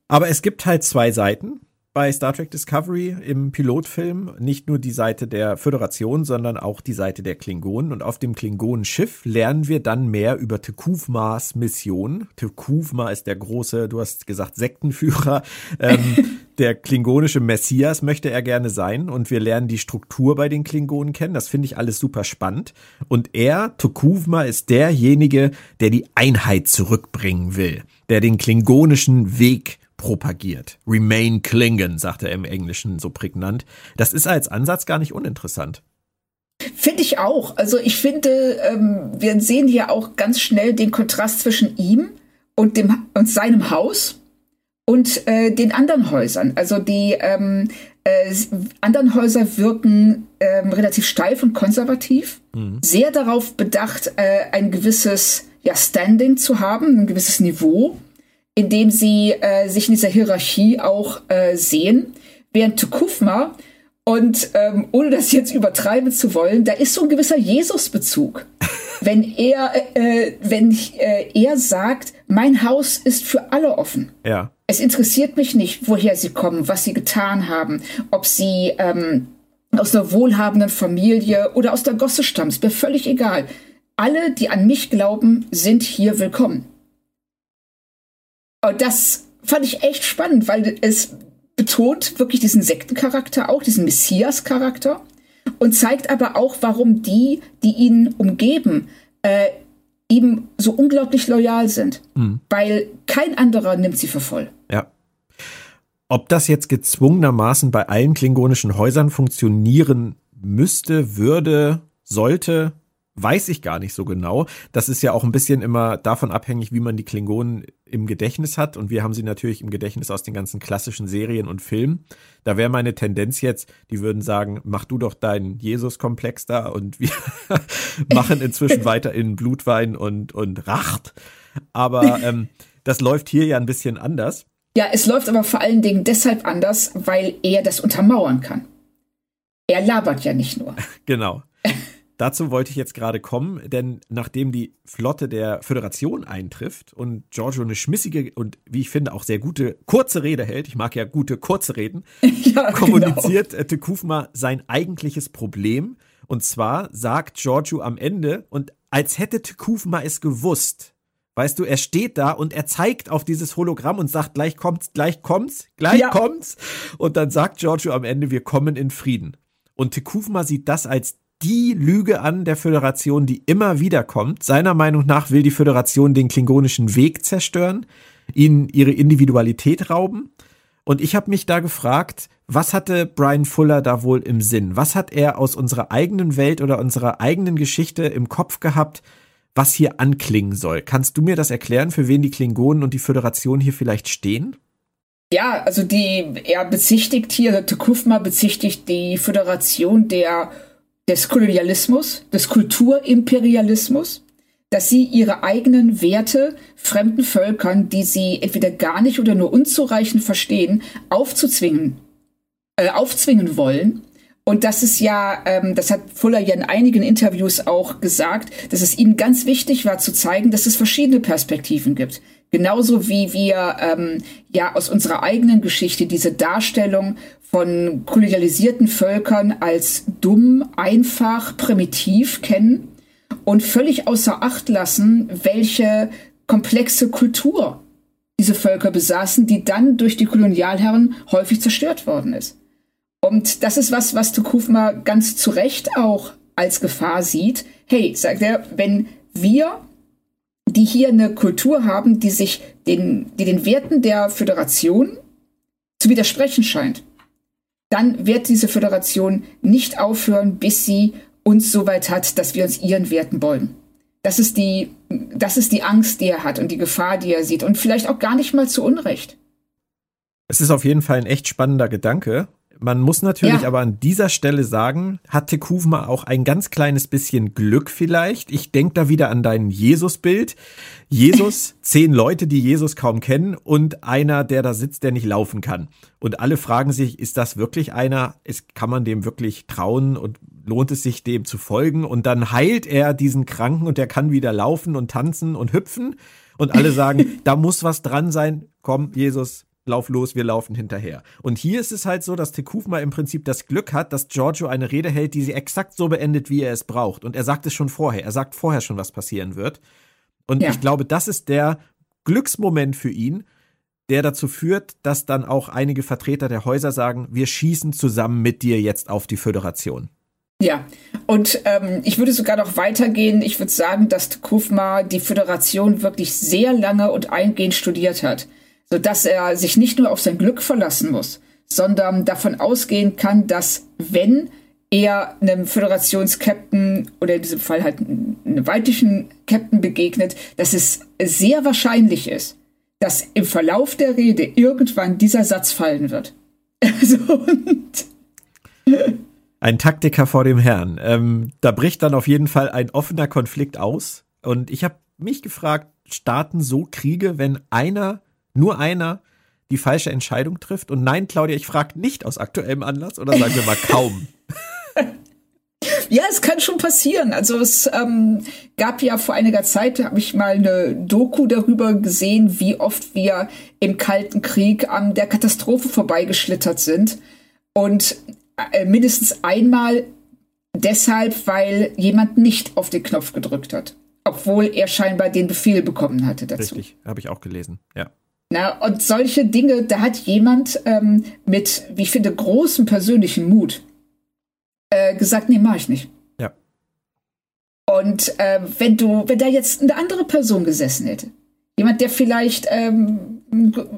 Aber es gibt halt zwei Seiten bei Star Trek Discovery im Pilotfilm nicht nur die Seite der Föderation, sondern auch die Seite der Klingonen. Und auf dem Klingonenschiff lernen wir dann mehr über Tekuvmas Mission. Tekuvma ist der große, du hast gesagt, Sektenführer. *laughs* Ähm, der klingonische Messias möchte er gerne sein. Und wir lernen die Struktur bei den Klingonen kennen. Das finde ich alles super spannend. Und er, Tekuvma, ist derjenige, der die Einheit zurückbringen will, der den klingonischen Weg propagiert. Remain Klingon, sagt er im Englischen so prägnant. Das ist als Ansatz gar nicht uninteressant. Finde ich auch. Also ich finde, ähm, wir sehen hier auch ganz schnell den Kontrast zwischen ihm und dem und seinem Haus und äh, den anderen Häusern. Also die ähm, äh, anderen Häuser wirken ähm, relativ steif und konservativ, mhm. sehr darauf bedacht, äh, ein gewisses ja, Standing zu haben, ein gewisses Niveau indem sie äh, sich in dieser Hierarchie auch äh, sehen. Während Tukufma, und ähm, ohne das jetzt übertreiben zu wollen, da ist so ein gewisser Jesus-Bezug. *laughs* wenn er, äh, wenn äh, er sagt, mein Haus ist für alle offen. Ja. Es interessiert mich nicht, woher sie kommen, was sie getan haben, ob sie ähm, aus einer wohlhabenden Familie oder aus der Gosse stammen, ist mir völlig egal. Alle, die an mich glauben, sind hier willkommen. Und das fand ich echt spannend, weil es betont wirklich diesen Sektencharakter auch, diesen Messias-Charakter und zeigt aber auch, warum die, die ihn umgeben, äh, ihm so unglaublich loyal sind. Mhm. Weil kein anderer nimmt sie für voll. Ja. Ob das jetzt gezwungenermaßen bei allen klingonischen Häusern funktionieren müsste, würde, sollte, weiß ich gar nicht so genau. Das ist ja auch ein bisschen immer davon abhängig, wie man die Klingonen im Gedächtnis hat. Und wir haben sie natürlich im Gedächtnis aus den ganzen klassischen Serien und Filmen. Da wäre meine Tendenz jetzt, die würden sagen, mach du doch deinen Jesus-Komplex da und wir *laughs* machen inzwischen *laughs* weiter in Blutwein und, und Racht. Aber ähm, das läuft hier ja ein bisschen anders. Ja, es läuft aber vor allen Dingen deshalb anders, weil er das untermauern kann. Er labert ja nicht nur. *laughs* Genau. Dazu wollte ich jetzt gerade kommen, denn nachdem die Flotte der Föderation eintrifft und Giorgio eine schmissige und wie ich finde auch sehr gute kurze Rede hält, ich mag ja gute kurze Reden, *laughs* ja, kommuniziert genau. Tekufma sein eigentliches Problem. Und zwar sagt Giorgio am Ende, und als hätte Tekufma es gewusst, Weißt du, er steht da und er zeigt auf dieses Hologramm und sagt, gleich kommt's, gleich kommt's, gleich ja. kommt's. Und dann sagt Giorgio am Ende, wir kommen in Frieden. Und Tekufma sieht das als die Lüge an der Föderation, die immer wieder kommt. Seiner Meinung nach will die Föderation den klingonischen Weg zerstören, ihnen ihre Individualität rauben. Und ich habe mich da gefragt, was hatte Brian Fuller da wohl im Sinn? Was hat er aus unserer eigenen Welt oder unserer eigenen Geschichte im Kopf gehabt, was hier anklingen soll? Kannst du mir das erklären, für wen die Klingonen und die Föderation hier vielleicht stehen? Ja, also die, er bezichtigt hier, Tekufma bezichtigt die Föderation der des Kolonialismus, des Kulturimperialismus, dass sie ihre eigenen Werte fremden Völkern, die sie entweder gar nicht oder nur unzureichend verstehen, aufzuzwingen, äh, aufzwingen wollen. Und das ist ja, ähm, das hat Fuller ja in einigen Interviews auch gesagt, dass es ihnen ganz wichtig war zu zeigen, dass es verschiedene Perspektiven gibt. Genauso wie wir ähm, ja aus unserer eigenen Geschichte diese Darstellung von kolonialisierten Völkern als dumm, einfach, primitiv kennen und völlig außer Acht lassen, welche komplexe Kultur diese Völker besaßen, die dann durch die Kolonialherren häufig zerstört worden ist. Und das ist was, was Tukufma ganz zu Recht auch als Gefahr sieht. Hey, sagt er, wenn wir, die hier eine Kultur haben, die sich den, die den Werten der Föderation zu widersprechen scheint, dann wird diese Föderation nicht aufhören, bis sie uns so weit hat, dass wir uns ihren Werten beugen. Das ist die, das ist die Angst, die er hat und die Gefahr, die er sieht und vielleicht auch gar nicht mal zu Unrecht. Es ist auf jeden Fall ein echt spannender Gedanke man muss natürlich ja. aber an dieser Stelle sagen, hatte Kuvma auch ein ganz kleines bisschen Glück vielleicht. Ich denke da wieder an dein Jesus-Bild. Jesus, *laughs* zehn Leute, die Jesus kaum kennen und einer, der da sitzt, der nicht laufen kann. Und alle fragen sich, ist das wirklich einer? Ist, kann man dem wirklich trauen und lohnt es sich, dem zu folgen? Und dann heilt er diesen Kranken und der kann wieder laufen und tanzen und hüpfen. Und alle sagen, *laughs* da muss was dran sein. Komm, Jesus, lauf los, wir laufen hinterher. Und hier ist es halt so, dass Tekufma im Prinzip das Glück hat, dass Giorgio eine Rede hält, die sie exakt so beendet, wie er es braucht. Und er sagt es schon vorher. Er sagt vorher schon, was passieren wird. Und ja. ich glaube, das ist der Glücksmoment für ihn, der dazu führt, dass dann auch einige Vertreter der Häuser sagen, wir schießen zusammen mit dir jetzt auf die Föderation. Ja, und ähm, ich würde sogar noch weitergehen. Ich würde sagen, dass Kufma die Föderation wirklich sehr lange und eingehend studiert hat sodass er sich nicht nur auf sein Glück verlassen muss, sondern davon ausgehen kann, dass wenn er einem Föderationskapitän oder in diesem Fall halt einem weiblichen Captain begegnet, dass es sehr wahrscheinlich ist, dass im Verlauf der Rede irgendwann dieser Satz fallen wird. *laughs* Also, ein Taktiker vor dem Herrn. Ähm, da bricht dann auf jeden Fall ein offener Konflikt aus. Und ich habe mich gefragt, starten so Kriege, wenn einer nur einer die falsche Entscheidung trifft. Und nein, Claudia, ich frage nicht aus aktuellem Anlass oder sagen wir mal kaum. *laughs* Ja, es kann schon passieren. Also es ähm, gab ja vor einiger Zeit, habe ich mal eine Doku darüber gesehen, wie oft wir im Kalten Krieg an der Katastrophe vorbeigeschlittert sind. Und äh, mindestens einmal deshalb, weil jemand nicht auf den Knopf gedrückt hat. Obwohl er scheinbar den Befehl bekommen hatte dazu. Richtig, habe ich auch gelesen, ja. Na, und solche Dinge, da hat jemand ähm, mit, wie ich finde, großem persönlichen Mut äh, gesagt, nee, mach ich nicht. Ja. Und äh, wenn du, wenn da jetzt eine andere Person gesessen hätte, jemand, der vielleicht ähm,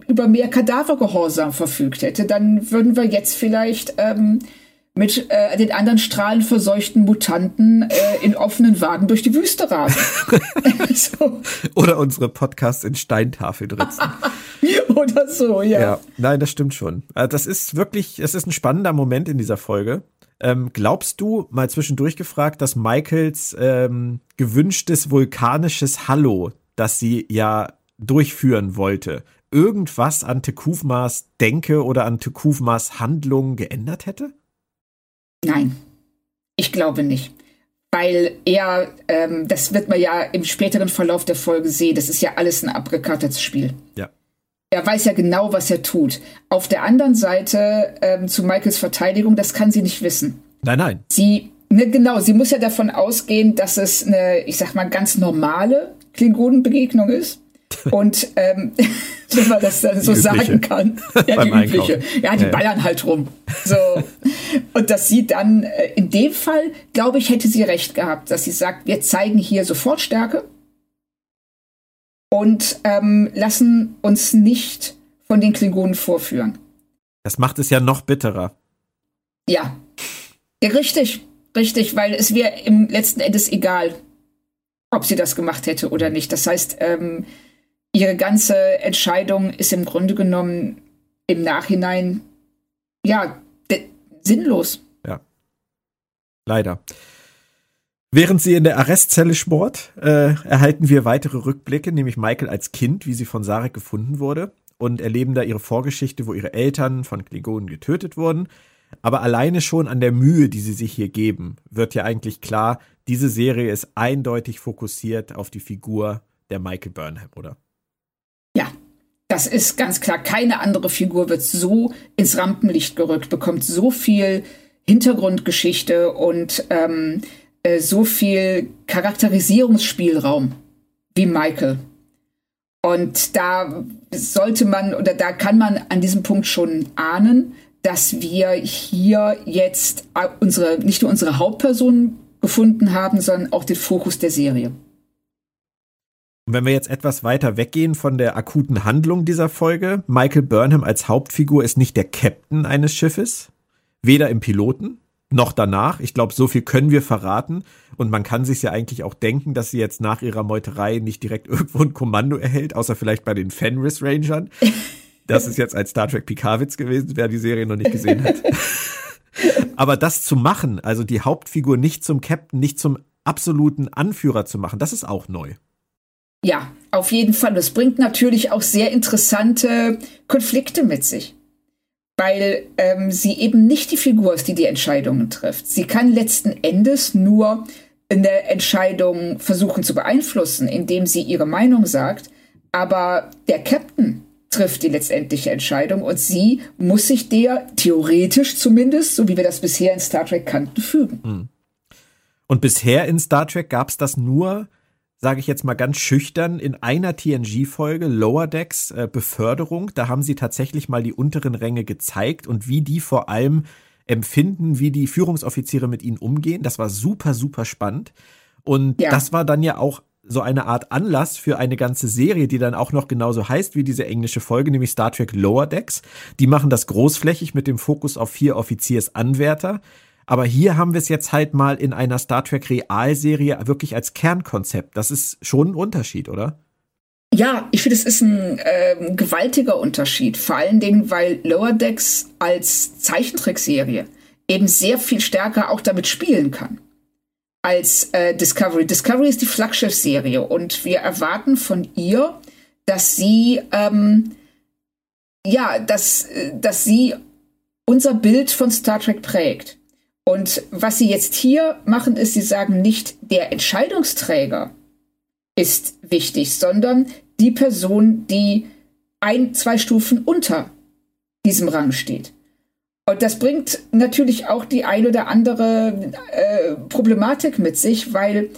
über mehr Kadavergehorsam verfügt hätte, dann würden wir jetzt vielleicht ähm, mit äh, den anderen strahlenverseuchten Mutanten äh, in offenen Wagen durch die Wüste rasen. *laughs* *laughs* so. Oder unsere Podcasts in Steintafeln ritzen. *laughs* Oder so, ja. ja. Nein, das stimmt schon. Also das ist wirklich, es ist ein spannender Moment in dieser Folge. Ähm, glaubst du, mal zwischendurch gefragt, dass Michaels ähm, gewünschtes vulkanisches Hallo, das sie ja durchführen wollte, irgendwas an Tekufmas Denke oder an Tekufmas Handlung geändert hätte? Nein, ich glaube nicht. Weil er, ähm, das wird man ja im späteren Verlauf der Folge sehen, das ist ja alles ein abgekartetes Spiel. Ja. Er weiß ja genau, was er tut. Auf der anderen Seite, ähm, zu Michaels Verteidigung, das kann sie nicht wissen. Nein, nein. Sie, ne, genau, sie muss ja davon ausgehen, dass es eine, ich sag mal, ganz normale Klingonenbegegnung ist. *laughs* Und ähm, *laughs* wenn man das dann so sagen kann. *laughs* Ja, die übliche. Ja, die ja, ballern halt rum. So. Und dass sie dann, äh, in dem Fall, glaube ich, hätte sie recht gehabt, dass sie sagt, wir zeigen hier sofort Stärke und ähm, lassen uns nicht von den Klingonen vorführen. Das macht es ja noch bitterer. Ja. ja richtig, richtig, weil es wäre im letzten Endes egal, ob sie das gemacht hätte oder nicht. Das heißt, ähm, ihre ganze Entscheidung ist im Grunde genommen im Nachhinein ja sinnlos. Ja. Leider. Während sie in der Arrestzelle sport, äh, erhalten wir weitere Rückblicke, nämlich Michael als Kind, wie sie von Sarek gefunden wurde, und erleben da ihre Vorgeschichte, wo ihre Eltern von Klingonen getötet wurden. Aber alleine schon an der Mühe, die sie sich hier geben, wird ja eigentlich klar, diese Serie ist eindeutig fokussiert auf die Figur der Michael Burnham, oder? Das ist ganz klar. Keine andere Figur wird so ins Rampenlicht gerückt, bekommt so viel Hintergrundgeschichte und ähm, äh, so viel Charakterisierungsspielraum wie Michael. Und da sollte man oder da kann man an diesem Punkt schon ahnen, dass wir hier jetzt unsere, nicht nur unsere Hauptperson gefunden haben, sondern auch den Fokus der Serie. Und wenn wir jetzt etwas weiter weggehen von der akuten Handlung dieser Folge, Michael Burnham als Hauptfigur ist nicht der Captain eines Schiffes, weder im Piloten noch danach. Ich glaube, so viel können wir verraten. Und man kann sich ja eigentlich auch denken, dass sie jetzt nach ihrer Meuterei nicht direkt *laughs* irgendwo ein Kommando erhält, außer vielleicht bei den Fenris Rangern. Das ist jetzt ein Star Trek Picard-Witz gewesen, wer die Serie noch nicht gesehen hat. *laughs* Aber das zu machen, also die Hauptfigur nicht zum Captain, nicht zum absoluten Anführer zu machen, das ist auch neu. Ja, auf jeden Fall. Das bringt natürlich auch sehr interessante Konflikte mit sich. Weil ähm, sie eben nicht die Figur ist, die die Entscheidungen trifft. Sie kann letzten Endes nur eine Entscheidung versuchen zu beeinflussen, indem sie ihre Meinung sagt. Aber der Captain trifft die letztendliche Entscheidung und sie muss sich der theoretisch zumindest, so wie wir das bisher in Star Trek kannten, fügen. Hm. Und bisher in Star Trek gab es das nur sage ich jetzt mal ganz schüchtern, in einer TNG-Folge Lower Decks äh, Beförderung. Da haben sie tatsächlich mal die unteren Ränge gezeigt und wie die vor allem empfinden, wie die Führungsoffiziere mit ihnen umgehen. Das war super, super spannend. Und ja. das war dann ja auch so eine Art Anlass für eine ganze Serie, die dann auch noch genauso heißt wie diese englische Folge, nämlich Star Trek Lower Decks. Die machen das großflächig mit dem Fokus auf vier Offiziersanwärter. Aber hier haben wir es jetzt halt mal in einer Star Trek Realserie wirklich als Kernkonzept. Das ist schon ein Unterschied, oder? Ja, ich finde, es ist ein äh, gewaltiger Unterschied. Vor allen Dingen, weil Lower Decks als Zeichentrickserie eben sehr viel stärker auch damit spielen kann als äh, Discovery. Discovery ist die Flaggschiff-Serie und wir erwarten von ihr, dass sie ähm, ja, dass, äh, dass sie unser Bild von Star Trek prägt. Und was sie jetzt hier machen, ist, sie sagen nicht, der Entscheidungsträger ist wichtig, sondern die Person, die ein, zwei Stufen unter diesem Rang steht. Und das bringt natürlich auch die ein oder andere äh, Problematik mit sich, weil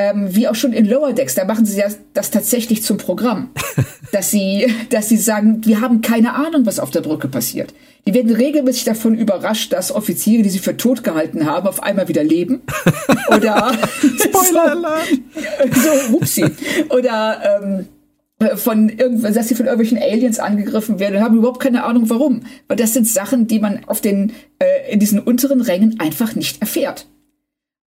ähm, wie auch schon in Lower Decks, da machen sie ja das tatsächlich zum Programm, *laughs* dass sie, dass sie sagen, wir haben keine Ahnung, was auf der Brücke passiert. Die werden regelmäßig davon überrascht, dass Offiziere, die sie für tot gehalten haben, auf einmal wieder leben. *laughs* Oder Spoiler *laughs* so, so upsie. Oder ähm, von irgendwas, dass sie von irgendwelchen Aliens angegriffen werden und haben überhaupt keine Ahnung warum. Weil das sind Sachen, die man auf den äh, in diesen unteren Rängen einfach nicht erfährt.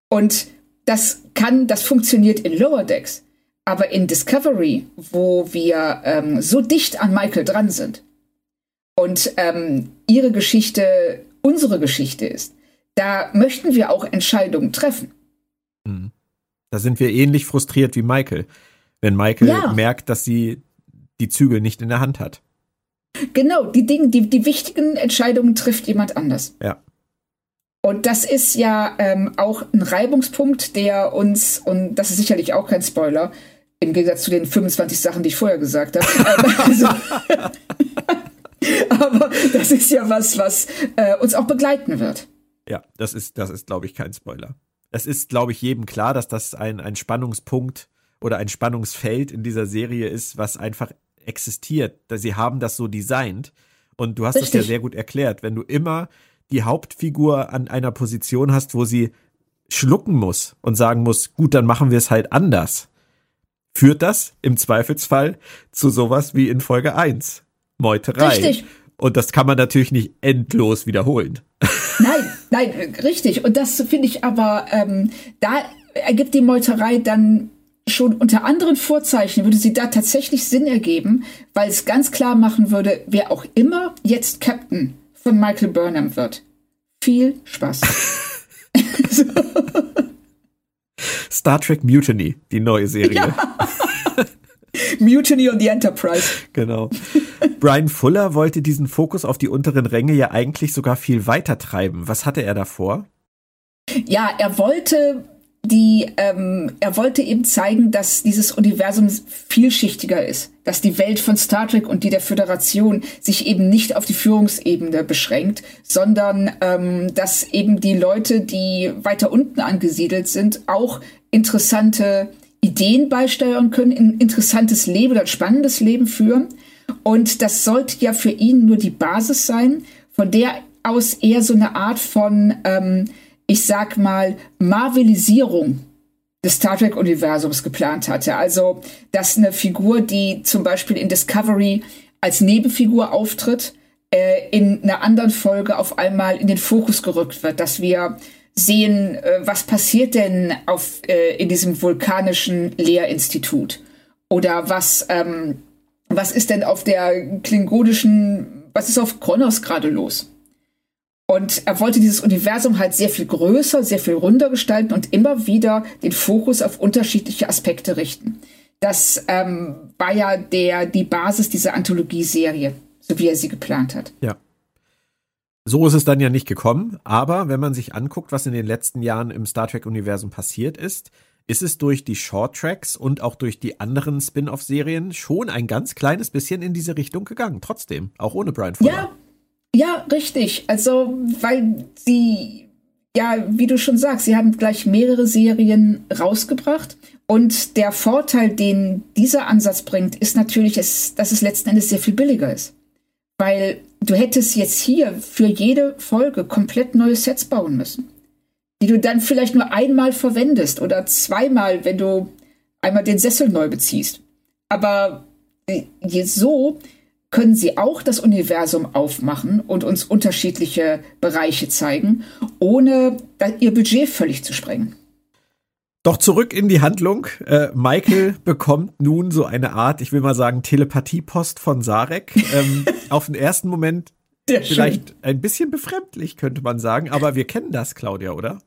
Und das kann, das funktioniert in Lower Decks. Aber in Discovery, wo wir ähm, so dicht an Michael dran sind und ähm, ihre Geschichte unsere Geschichte ist, da möchten wir auch Entscheidungen treffen. Hm. Da sind wir ähnlich frustriert wie Michael, wenn Michael ja. merkt, dass sie die Zügel nicht in der Hand hat. Genau, die Dinge, die, die wichtigen Entscheidungen trifft jemand anders. Ja. Und das ist ja ähm, auch ein Reibungspunkt, der uns, und das ist sicherlich auch kein Spoiler, im Gegensatz zu den 25 Sachen, die ich vorher gesagt habe. *laughs* also, *laughs* aber das ist ja was, was äh, uns auch begleiten wird. Ja, das ist, das ist, glaube ich, kein Spoiler. Es ist, glaube ich, jedem klar, dass das ein, ein Spannungspunkt oder ein Spannungsfeld in dieser Serie ist, was einfach existiert. Sie haben das so designt. Und du hast es ja sehr gut erklärt. Wenn du immer die Hauptfigur an einer Position hast, wo sie schlucken muss und sagen muss, gut, dann machen wir es halt anders. Führt das im Zweifelsfall zu sowas wie in Folge 1. Meuterei. Richtig. Und das kann man natürlich nicht endlos wiederholen. *laughs* Nein, nein, richtig. Und das finde ich aber, ähm, da ergibt die Meuterei dann schon unter anderen Vorzeichen, würde sie da tatsächlich Sinn ergeben, weil es ganz klar machen würde, wer auch immer jetzt Captain von Michael Burnham wird. Viel Spaß. *laughs* *laughs* Star Trek Mutiny, die neue Serie. Ja. *laughs* Mutiny on the Enterprise. Genau. Brian Fuller wollte diesen Fokus auf die unteren Ränge ja eigentlich sogar viel weiter treiben. Was hatte er davor? Ja, er wollte die, ähm, er wollte eben zeigen, dass dieses Universum vielschichtiger ist, dass die Welt von Star Trek und die der Föderation sich eben nicht auf die Führungsebene beschränkt, sondern ähm, dass eben die Leute, die weiter unten angesiedelt sind, auch interessante Ideen beisteuern können, ein interessantes Leben oder ein spannendes Leben führen. Und das sollte ja für ihn nur die Basis sein, von der aus eher so eine Art von ähm, ich sag mal, Marvelisierung des Star Trek-Universums geplant hatte. Also, dass eine Figur, die zum Beispiel in Discovery als Nebenfigur auftritt, äh, in einer anderen Folge auf einmal in den Fokus gerückt wird, dass wir sehen, äh, was passiert denn auf, äh, in diesem vulkanischen Lehrinstitut oder was, ähm, was ist denn auf der klingonischen, was ist auf Kronos gerade los? Und er wollte dieses Universum halt sehr viel größer, sehr viel runder gestalten und immer wieder den Fokus auf unterschiedliche Aspekte richten. Das ähm, war ja der, die Basis dieser Anthologieserie, so wie er sie geplant hat. Ja. So ist es dann ja nicht gekommen, aber wenn man sich anguckt, was in den letzten Jahren im Star Trek-Universum passiert ist, ist es durch die Short Tracks und auch durch die anderen Spin-off-Serien schon ein ganz kleines bisschen in diese Richtung gegangen. Trotzdem, auch ohne Brian Fuller. Ja, ja, richtig. Also, weil sie, ja, wie du schon sagst, sie haben gleich mehrere Serien rausgebracht. Und der Vorteil, den dieser Ansatz bringt, ist natürlich, dass es letzten Endes sehr viel billiger ist. Weil du hättest jetzt hier für jede Folge komplett neue Sets bauen müssen, die du dann vielleicht nur einmal verwendest oder zweimal, wenn du einmal den Sessel neu beziehst. Aber äh, so können sie auch das Universum aufmachen und uns unterschiedliche Bereiche zeigen, ohne ihr Budget völlig zu sprengen. Doch zurück in die Handlung. Äh, Michael *laughs* bekommt nun so eine Art, ich will mal sagen, Telepathiepost von Sarek. Ähm, *laughs* auf den ersten Moment vielleicht ein bisschen befremdlich, könnte man sagen, aber wir kennen das, Claudia, oder?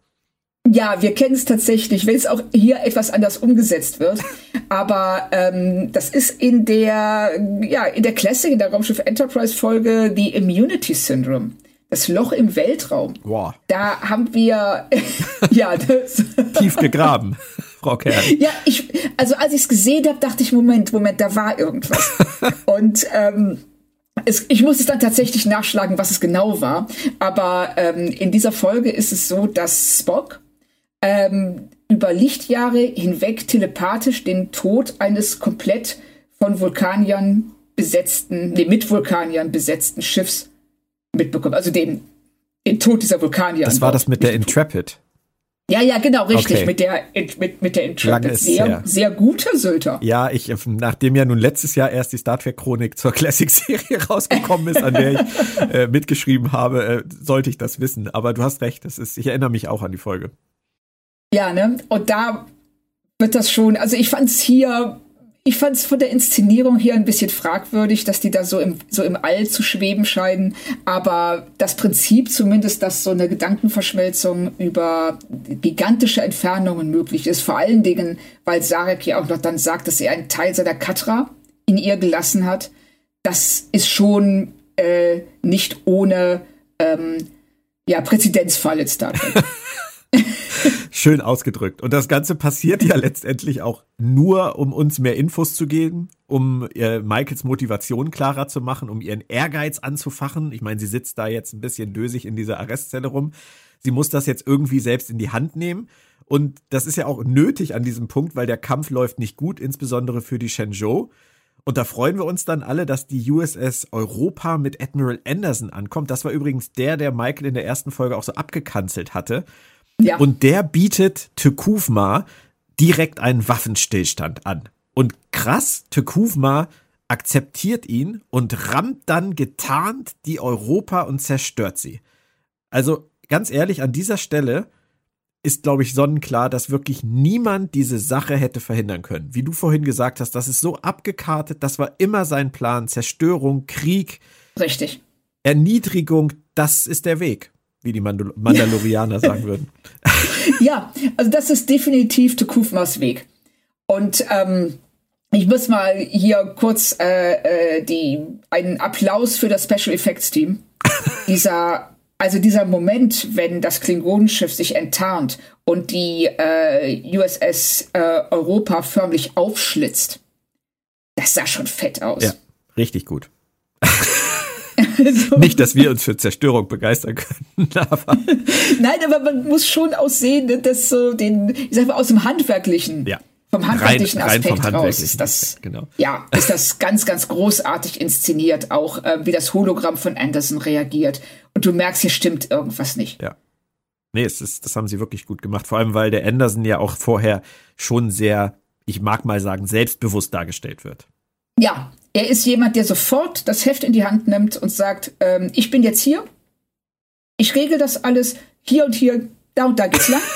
Ja, wir kennen es tatsächlich, wenn es auch hier etwas anders umgesetzt wird. Aber ähm, das ist in der, ja, in der Classic, in der Raumschiff Enterprise Folge, die Immunity Syndrome. Das Loch im Weltraum. Wow. Da haben wir, *laughs* ja, das *laughs* tief gegraben. Ja, ich, also als ich es gesehen habe, dachte ich, Moment, Moment, da war irgendwas. *laughs* Und ähm, es, ich muss es dann tatsächlich nachschlagen, was es genau war. Aber ähm, in dieser Folge ist es so, dass Spock ähm, über Lichtjahre hinweg telepathisch den Tod eines komplett von Vulkaniern besetzten, nee, mit Vulkaniern besetzten Schiffs mitbekommen. Also den, den Tod dieser Vulkanier. Das war das mit der Intrepid. Ja, ja, genau, richtig. Okay. Mit der, mit, mit der Intrepid. Sehr, sehr gute Sylter. Ja, ich, nachdem ja nun letztes Jahr erst die Star Trek Chronik zur Classic-Serie *laughs* rausgekommen ist, an der ich äh, mitgeschrieben habe, äh, sollte ich das wissen. Aber du hast recht, das ist, ich erinnere mich auch an die Folge. Ja, ne? Und da wird das schon, also ich fand es hier, ich fand es von der Inszenierung hier ein bisschen fragwürdig, dass die da so im, so im All zu schweben scheinen. Aber das Prinzip zumindest, dass so eine Gedankenverschmelzung über gigantische Entfernungen möglich ist, vor allen Dingen, weil Sarek ja auch noch dann sagt, dass er einen Teil seiner Katra in ihr gelassen hat, das ist schon äh, nicht ohne ähm, ja, Präzedenzfall Star *laughs* Trek. *laughs* Schön ausgedrückt. Und das Ganze passiert ja letztendlich auch nur, um uns mehr Infos zu geben, um äh, Michaels Motivation klarer zu machen, um ihren Ehrgeiz anzufachen. Ich meine, sie sitzt da jetzt ein bisschen dösig in dieser Arrestzelle rum. Sie muss das jetzt irgendwie selbst in die Hand nehmen. Und das ist ja auch nötig an diesem Punkt, weil der Kampf läuft nicht gut, insbesondere für die Shenzhou. Und da freuen wir uns dann alle, dass die USS Europa mit Admiral Anderson ankommt. Das war übrigens der, der Michael in der ersten Folge auch so abgekanzelt hatte. Ja. Und der bietet Tekufma direkt einen Waffenstillstand an. Und krass, Tekufma akzeptiert ihn und rammt dann getarnt die Europa und zerstört sie. Also ganz ehrlich, an dieser Stelle ist, glaube ich, sonnenklar, dass wirklich niemand diese Sache hätte verhindern können. Wie du vorhin gesagt hast, das ist so abgekartet, das war immer sein Plan. Zerstörung, Krieg. Richtig. Erniedrigung, das ist der Weg wie die Mandal Mandalorianer sagen würden. *laughs* Ja, also das ist definitiv Tekufmas Weg. Und ähm, ich muss mal hier kurz äh, äh, die, einen Applaus für das Special Effects Team *laughs* dieser Also dieser Moment, wenn das Klingonenschiff sich enttarnt und die äh, USS äh, Europa förmlich aufschlitzt, das sah schon fett aus. Ja, richtig gut. *laughs* so. *laughs* Nicht, dass wir uns für Zerstörung begeistern können, *laughs* aber. Nein, aber man muss schon aussehen, dass so den, ich sag mal, aus dem Handwerklichen. Ja vom handwerklichen rein, Aspekt rein raus ist das, genau. ja, ist das ganz, ganz großartig inszeniert, auch äh, wie das Hologramm von Anderson reagiert. Und du merkst, hier stimmt irgendwas nicht. Ja. Nee, es ist, das haben sie wirklich gut gemacht. Vor allem, weil der Anderson ja auch vorher schon sehr, ich mag mal sagen, selbstbewusst dargestellt wird. Ja, er ist jemand, der sofort das Heft in die Hand nimmt und sagt, ähm, ich bin jetzt hier, ich regel das alles, hier und hier, da und da geht's lang. *laughs*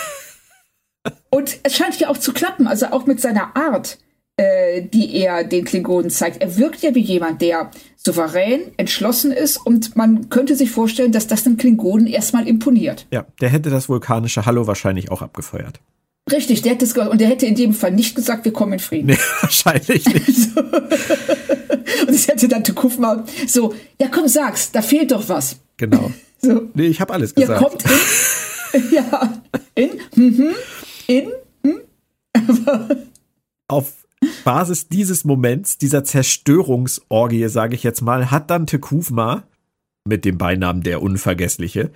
Und es scheint ja auch zu klappen, also auch mit seiner Art, äh, die er den Klingonen zeigt. Er wirkt ja wie jemand, der souverän, entschlossen ist und man könnte sich vorstellen, dass das den Klingonen erstmal imponiert. Ja, der hätte das vulkanische Hallo wahrscheinlich auch abgefeuert. Richtig, der hätte es und der hätte in dem Fall nicht gesagt, wir kommen in Frieden. Nee, *laughs* wahrscheinlich nicht. so. *laughs* Und es hätte dann Tukufma so, ja komm, sag's, da fehlt doch was. Genau. *laughs* So. Nee, ich habe alles gesagt. Ihr kommt in, ja, in, mhm, in. Hm? Auf Basis dieses Moments, dieser Zerstörungsorgie, sage ich jetzt mal, hat dann Tekufma mit dem Beinamen der Unvergessliche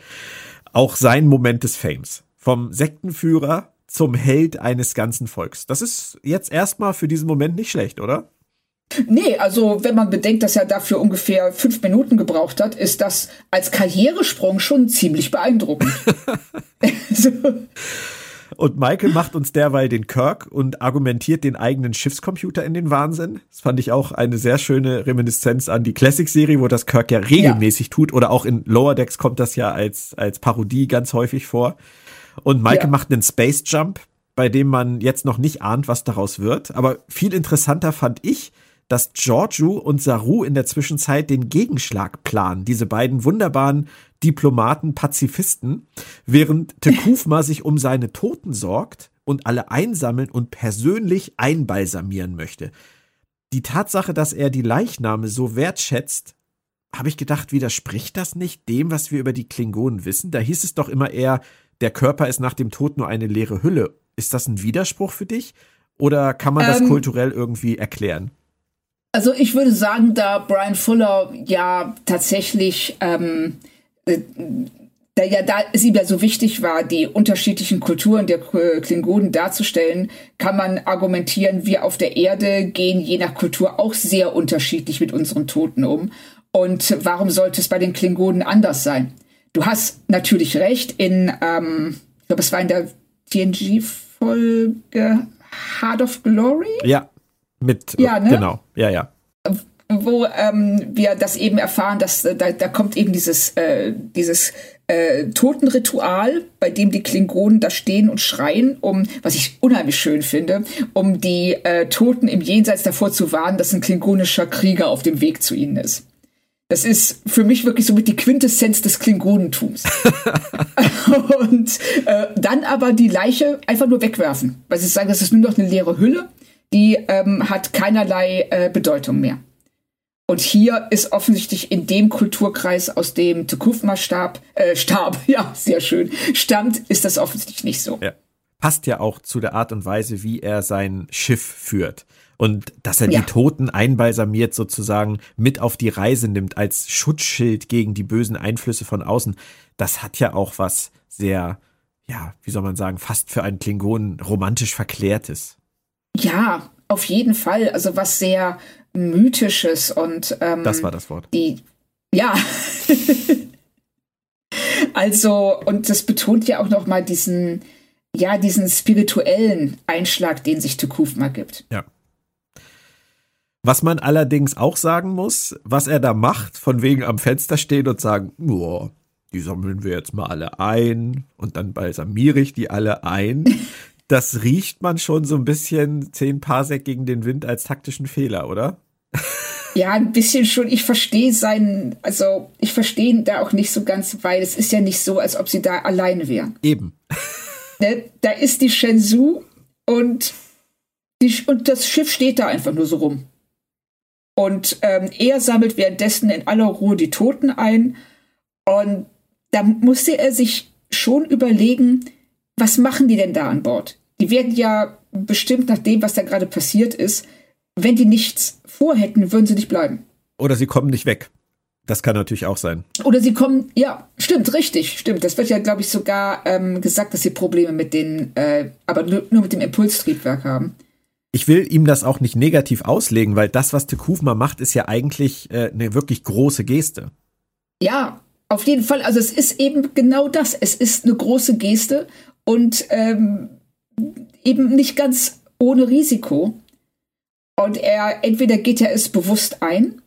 auch seinen Moment des Fames. Vom Sektenführer zum Held eines ganzen Volks. Das ist jetzt erstmal für diesen Moment nicht schlecht, oder? Nee, also wenn man bedenkt, dass er dafür ungefähr fünf Minuten gebraucht hat, ist das als Karrieresprung schon ziemlich beeindruckend. so. *laughs* Und Michael macht uns derweil den Kirk und argumentiert den eigenen Schiffscomputer in den Wahnsinn. Das fand ich auch eine sehr schöne Reminiszenz an die Classic-Serie, wo das Kirk ja regelmäßig ja. tut. Oder auch in Lower Decks kommt das ja als, als Parodie ganz häufig vor. Und Michael ja. macht einen Space Jump, bei dem man jetzt noch nicht ahnt, was daraus wird. Aber viel interessanter fand ich, dass Giorgio und Saru in der Zwischenzeit den Gegenschlag planen. Diese beiden wunderbaren Diplomaten, Pazifisten, während Tekufma *laughs* sich um seine Toten sorgt und alle einsammeln und persönlich einbalsamieren möchte. Die Tatsache, dass er die Leichname so wertschätzt, habe ich gedacht, widerspricht das nicht dem, was wir über die Klingonen wissen? Da hieß es doch immer eher, der Körper ist nach dem Tod nur eine leere Hülle. Ist das ein Widerspruch für dich? Oder kann man das ähm, kulturell irgendwie erklären? Also ich würde sagen, da Brian Fuller ja tatsächlich, ähm, äh, da ja da es ihm ja so wichtig war, die unterschiedlichen Kulturen der Klingonen darzustellen, kann man argumentieren, wir auf der Erde gehen je nach Kultur auch sehr unterschiedlich mit unseren Toten um. Und warum sollte es bei den Klingonen anders sein? Du hast natürlich recht, in, ähm, ich glaube, es war in der TNG-Folge Heart of Glory. Ja, mit, ja, ne? genau, ja, ja. Wo ähm, wir das eben erfahren, dass äh, da, da kommt eben dieses, äh, dieses äh, Totenritual, bei dem die Klingonen da stehen und schreien, um, was ich unheimlich schön finde, um die äh, Toten im Jenseits davor zu warnen, dass ein klingonischer Krieger auf dem Weg zu ihnen ist. Das ist für mich wirklich so mit die Quintessenz des Klingonentums. *laughs* und äh, dann aber die Leiche einfach nur wegwerfen, weil sie sagen, das ist nur noch eine leere Hülle die ähm, hat keinerlei äh, Bedeutung mehr. Und hier ist offensichtlich in dem Kulturkreis, aus dem Tukufma starb, äh, starb, *laughs* ja, sehr schön, stammt, ist das offensichtlich nicht so. Ja. Passt ja auch zu der Art und Weise, wie er sein Schiff führt. Und dass er ja. die Toten einbalsamiert sozusagen mit auf die Reise nimmt als Schutzschild gegen die bösen Einflüsse von außen, das hat ja auch was sehr, ja, wie soll man sagen, fast für einen Klingonen romantisch verklärtes. Ja, auf jeden Fall. Also was sehr mythisches und ähm, das war das Wort. Die ja. *laughs* also und das betont ja auch noch mal diesen ja diesen spirituellen Einschlag, den sich Tukufma gibt. Ja. Was man allerdings auch sagen muss, was er da macht, von wegen am Fenster stehen und sagen, boah, die sammeln wir jetzt mal alle ein und dann balsamiere ich die alle ein *laughs* das riecht man schon so ein bisschen 10 Parsec gegen den Wind als taktischen Fehler, oder? Ja, ein bisschen schon. Ich verstehe seinen, also ich verstehe ihn da auch nicht so ganz, weil es ist ja nicht so, als ob sie da alleine wären. Eben. *laughs* Ne? Da ist die Shenzhou und, die, und das Schiff steht da einfach nur so rum. Und ähm, er sammelt währenddessen in aller Ruhe die Toten ein. Und da musste er sich schon überlegen, was machen die denn da an Bord? Die werden ja bestimmt nach dem, was da gerade passiert ist, wenn die nichts vorhätten, würden sie nicht bleiben. Oder sie kommen nicht weg. Das kann natürlich auch sein. Oder sie kommen, ja, stimmt, richtig, stimmt. Das wird ja, glaube ich, sogar ähm, gesagt, dass sie Probleme mit den, äh, aber nur, nur mit dem Impulstriebwerk haben. Ich will ihm das auch nicht negativ auslegen, weil das, was Tekufma macht, ist ja eigentlich äh, eine wirklich große Geste. Ja, auf jeden Fall. Also es ist eben genau das. Es ist eine große Geste und ähm, eben nicht ganz ohne Risiko. Und er entweder geht er es bewusst ein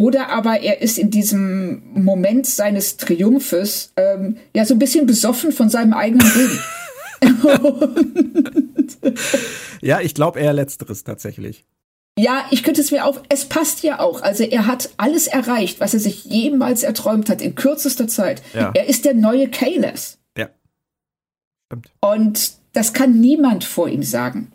oder aber er ist in diesem Moment seines Triumphes ähm, ja so ein bisschen besoffen von seinem eigenen Leben. *laughs* *laughs* ja, ich glaube eher letzteres tatsächlich. Ja, ich könnte es mir auch, es passt ja auch. Also er hat alles erreicht, was er sich jemals erträumt hat, in kürzester Zeit. Ja. Er ist der neue Kales. Ja. Stimmt. Und das kann niemand vor ihm sagen.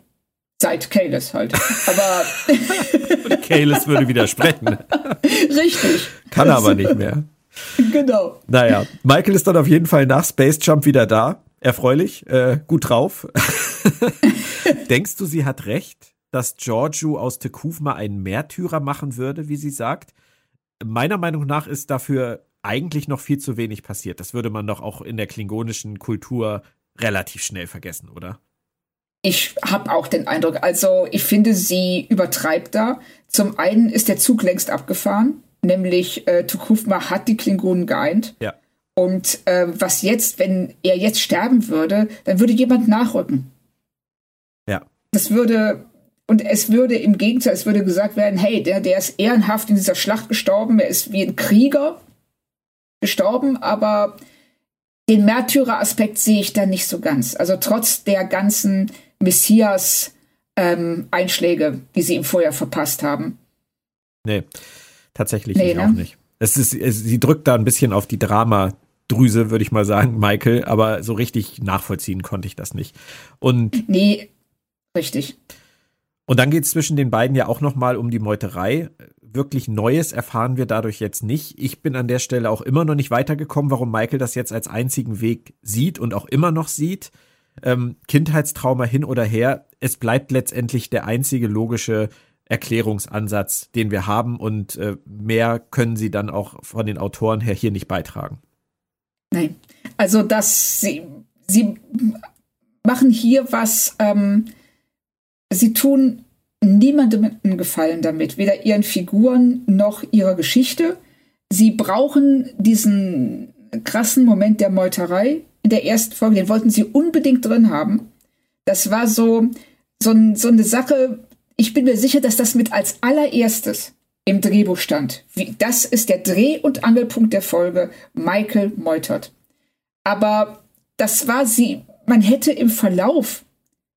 Seit Kales halt. Aber. *laughs* Kales würde widersprechen. *laughs* Richtig. Kann aber nicht mehr. Genau. Naja, Michael ist dann auf jeden Fall nach Space Jump wieder da. Erfreulich, äh, gut drauf. *laughs* Denkst du, sie hat recht, dass Giorgio aus Tekufma einen Märtyrer machen würde, wie sie sagt? Meiner Meinung nach ist dafür eigentlich noch viel zu wenig passiert. Das würde man doch auch in der klingonischen Kultur relativ schnell vergessen, oder? Ich habe auch den Eindruck, also ich finde, sie übertreibt da. Zum einen ist der Zug längst abgefahren, nämlich äh, Tukufma hat die Klingonen geeint. Ja. Und äh, was jetzt, wenn er jetzt sterben würde, dann würde jemand nachrücken. Ja. Das würde, und es würde im Gegenteil, es würde gesagt werden, hey, der, der ist ehrenhaft in dieser Schlacht gestorben, er ist wie ein Krieger gestorben, aber den Märtyrer-Aspekt sehe ich da nicht so ganz. Also trotz der ganzen Messias-Einschläge, ähm, die sie ihm vorher verpasst haben. Nee, tatsächlich nee, ne? auch nicht. Es ist, es, sie drückt da ein bisschen auf die Dramadrüse, würde ich mal sagen, Michael, aber so richtig nachvollziehen konnte ich das nicht. Und nee, richtig. Und dann geht es zwischen den beiden ja auch nochmal um die Meuterei. Wirklich Neues erfahren wir dadurch jetzt nicht. Ich bin an der Stelle auch immer noch nicht weitergekommen, warum Michael das jetzt als einzigen Weg sieht und auch immer noch sieht. Ähm, Kindheitstrauma hin oder her, es bleibt letztendlich der einzige logische Erklärungsansatz, den wir haben und äh, mehr können sie dann auch von den Autoren her hier nicht beitragen. Also dass sie, sie machen hier was, ähm, sie tun niemandem einen Gefallen damit, weder ihren Figuren noch ihrer Geschichte. Sie brauchen diesen krassen Moment der Meuterei in der ersten Folge, den wollten sie unbedingt drin haben. Das war so, so, so eine Sache, ich bin mir sicher, dass das mit als allererstes im Drehbuch stand. Wie, das ist der Dreh- und Angelpunkt der Folge. Michael meutert. Aber das war sie, man hätte im Verlauf